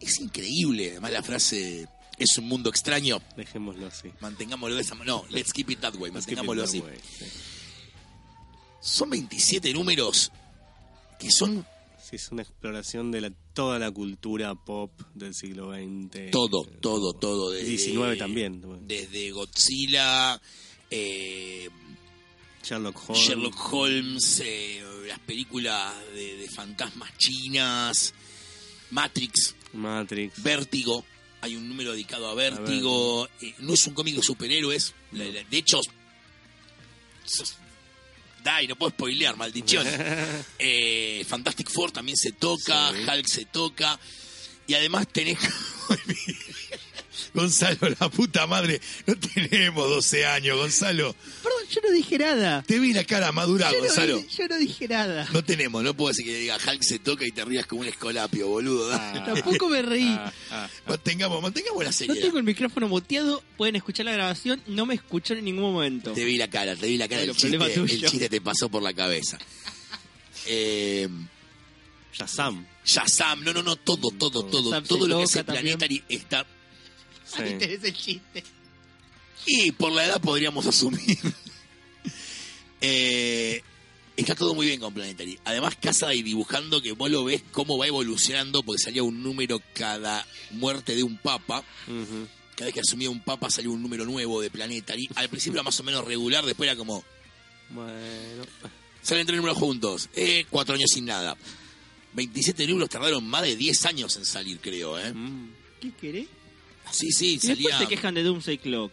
es increíble, además la frase es un mundo extraño. Dejémoslo así. Mantengámoslo de esa manera. No, let's keep it that way. Mantengámoslo así. way, sí. Son 27 números que son Sí, es una exploración de la, toda la cultura pop del siglo XX. todo, todo, todo. Desde, 19 también. Desde Godzilla, eh, Sherlock Holmes. Sherlock Holmes, eh, las películas de, de fantasmas chinas, Matrix, Matrix. Vértigo. Hay un número dedicado a Vértigo. eh, no es un cómic de superhéroes. de hecho, Dai, no puedo spoilear, maldición. *laughs* Eh, Fantastic Four también se toca, Sí. Hulk se toca. Y además tenés. *laughs* Gonzalo, la puta madre, no tenemos 12 años, Gonzalo. Perdón, yo no dije nada. Te vi la cara madura, Yo no, Gonzalo. yo no dije nada. No tenemos, no puedo decir que diga Hulk se toca y te rías como un escolapio, boludo. *laughs* Tampoco me reí. Ah, ah, ah. Mantengamos, mantengamos la No seriedad. tengo el micrófono muteado, pueden escuchar la grabación, no me escucharon en ningún momento. Te vi la cara, te vi la cara, el chiste, el chiste te pasó por la cabeza. Eh, Shazam. Shazam, no, no, no, todo, todo, todo, Shazam todo lo que hace también. Planetary está... *laughs* Sí. te interesa el chiste. Y por la edad podríamos asumir. *laughs* Eh, está todo muy bien con Planetary. Además, casa y dibujando que vos lo ves cómo va evolucionando, porque salía un número cada muerte de un papa. Cada vez que asumía un papa salía un número nuevo de Planetary. Al principio era más o menos regular, después era como, Bueno. salen tres números juntos. Eh, cuatro años sin nada. 27 números tardaron más de 10 años en salir, creo, ¿eh? Mm. ¿Qué querés? Sí, sí, Y después se quejan de Doomsday Clock.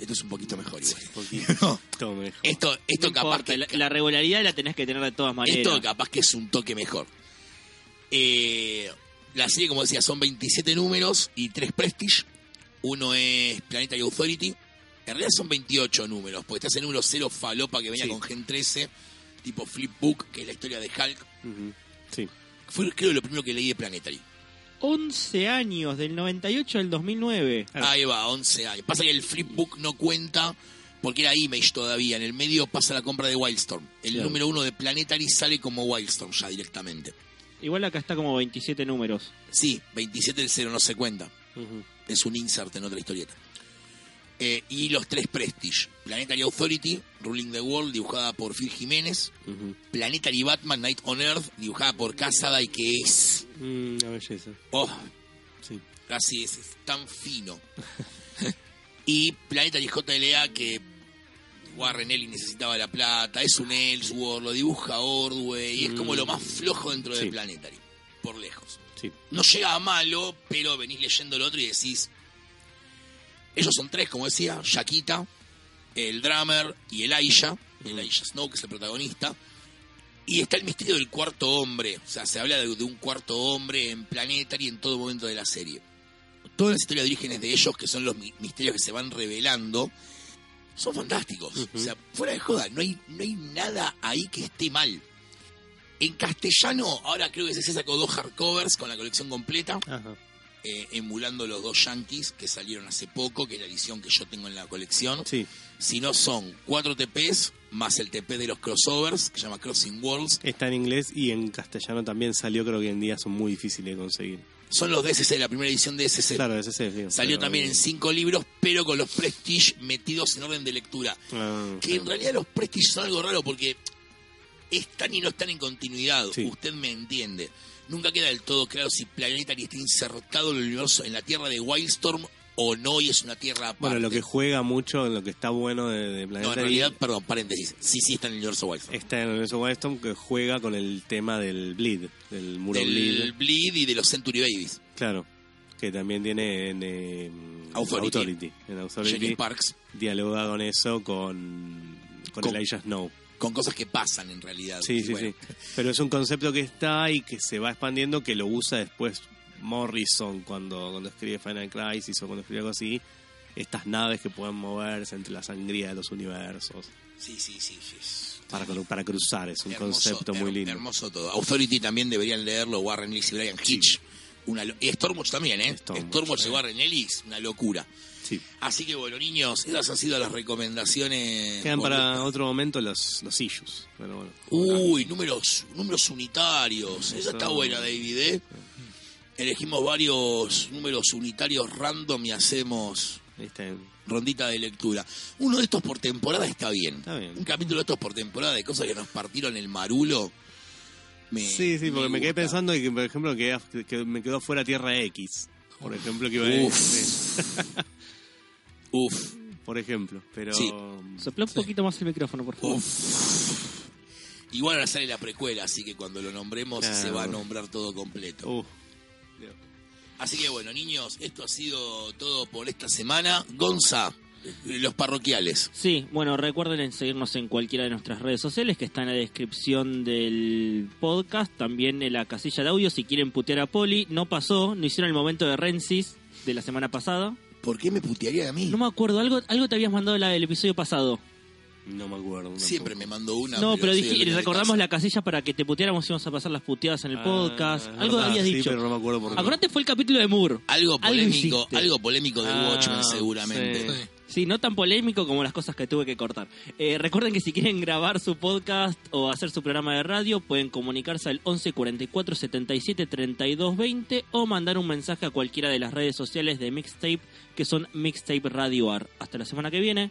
Esto es un poquito mejor igual. *laughs* No, Todo mejor. esto, esto No capaz importa, que... la, la regularidad la tenés que tener de todas maneras. Esto capaz que es un toque mejor. Eh, la serie, como decía, son 27 números y 3 Prestige. Uno es Planetary Authority. En realidad son 28 números, porque está ese número 0 falopa que venía Sí. con Gen 13, tipo Flipbook, que es la historia de Hulk. Ujú. Sí. Fue creo lo primero que leí de Planetary. 11 años, del 98 al 2009. Claro. Ahí va, 11 años. Pasa que el Flipbook no cuenta porque era Image todavía. En el medio pasa la compra de Wildstorm. El Claro. número uno de Planetary sale como Wildstorm ya directamente. Igual acá está como 27 números. Sí, 27 del 0 no se cuenta. Es un insert en otra historieta. Eh, y los tres Prestige. Planetary Authority, Ruling the World, dibujada por Phil Jiménez. Ujú. Planetary Batman, Night on Earth, dibujada por Casada y que es... Mm, una belleza. Oh, Sí. así es, es tan fino. *laughs* y Planetary JLA que Warren Ellis necesitaba la plata, es un Ellsworth, lo dibuja Ordway, y es como Mm. lo más flojo dentro de Sí. Planetary, por lejos. Sí. no llega a malo, pero venís leyendo el otro y decís. Ellos son tres, como decía: Shakita, el drummer y el Aisha. El Aisha Snow, que es el protagonista. Y está el misterio del cuarto hombre. O sea, se habla de, de un cuarto hombre en Planetary en todo momento de la serie. Todas las historias de orígenes de ellos, que son los mi- misterios que se van revelando, son fantásticos. O sea, fuera de joda, no hay, no hay nada ahí que esté mal. En castellano, ahora creo que se sacó dos hardcovers con la colección completa, Ajá. Eh, emulando los dos Yankees que salieron hace poco, que es la edición que yo tengo en la colección. Sí. Si no, son cuatro TPs más el TP de los crossovers, que se llama Crossing Worlds. Está en inglés y en castellano también salió, creo que hoy en día son muy difíciles de conseguir. Son los DSC, la primera edición de DSC. Claro, digo, Salió pero- también en cinco libros, pero con los Prestige metidos en orden de lectura. Ah, Que en realidad los Prestige son algo raro porque están y no están en continuidad. Sí. Usted me entiende. Nunca queda del todo claro si Planetary está insertado en el universo, en la Tierra de Wildstorm o no y es una tierra aparte. Bueno, lo que juega mucho, lo que está bueno de, de no, en realidad, perdón, paréntesis. Sí, sí está en el universo Wildstorm. está en el universo Wildstorm que juega con el tema del bleed, del muro Del bleed. Bleed y de los Century Babies. Claro, que también tiene en eh, Authority. En Jenny Authority Parks. dialoga con eso con, con, Con- Elijah Snow. Con cosas que pasan en realidad. Sí, Y sí, bueno, sí. Pero es un concepto que está y que se va expandiendo, que lo usa después Morrison cuando, cuando escribe Final Crisis o cuando escribe algo así. Estas naves que pueden moverse entre la sangría de los universos Sí, sí, sí. para, para cruzar. Es un hermoso, concepto muy lindo. Hermoso todo. Authority también deberían leerlo, Warren Ellis y Brian Hitch. Una y Stormwatch también, ¿eh? Stormwatch, Stormwatch de sí. Warren Ellis, una locura. Sí. Así que bueno, niños, esas han sido las recomendaciones. Quedan para otro momento los, los issues. Pero bueno. Uy, números, números unitarios. Esa está buena, David, ¿eh? Elegimos varios números unitarios random y hacemos Este, rondita de lectura. Uno de estos por temporada está bien. Está bien. Un capítulo de estos por temporada de cosas que nos partieron el marulo. Me, sí, sí, porque me, quedé pensando que, por ejemplo, que, que me quedó fuera Tierra X. Por ejemplo, que iba a Uf. *laughs* Uf, Por ejemplo. Pero. Sí. Sopla un poquito más el micrófono, por favor. uf. Igual ahora sale la precuela, así que cuando lo nombremos Claro. se va a nombrar todo completo. Uf. Así que bueno, niños, esto ha sido todo por esta semana. Gonza, los parroquiales. Sí, bueno, recuerden en seguirnos en cualquiera de nuestras redes sociales que está en la descripción del podcast, también en la casilla de audio si quieren putear a Poli. No pasó, no hicieron el momento de Rensis de la semana pasada. ¿Por qué me putearía a mí? No me acuerdo, algo, algo te habías mandado la- el episodio pasado. No me acuerdo. tampoco. Siempre me mandó una. no, pero dije, recordamos la casilla para que te puteáramos y íbamos a pasar las puteadas en el Ah, podcast. es Algo verdad, habías sí, dicho. pero no me acuerdo por qué. Acordate fue el capítulo de Moore. Algo polémico, hiciste. algo polémico de Ah, Watchmen seguramente. sí. Sí, no tan polémico como las cosas que tuve que cortar. Eh, recuerden que si quieren grabar su podcast o hacer su programa de radio, pueden comunicarse al 11 44 77 32 20 o mandar un mensaje a cualquiera de las redes sociales de Mixtape, que son Mixtape Radio Ar. Hasta la semana que viene.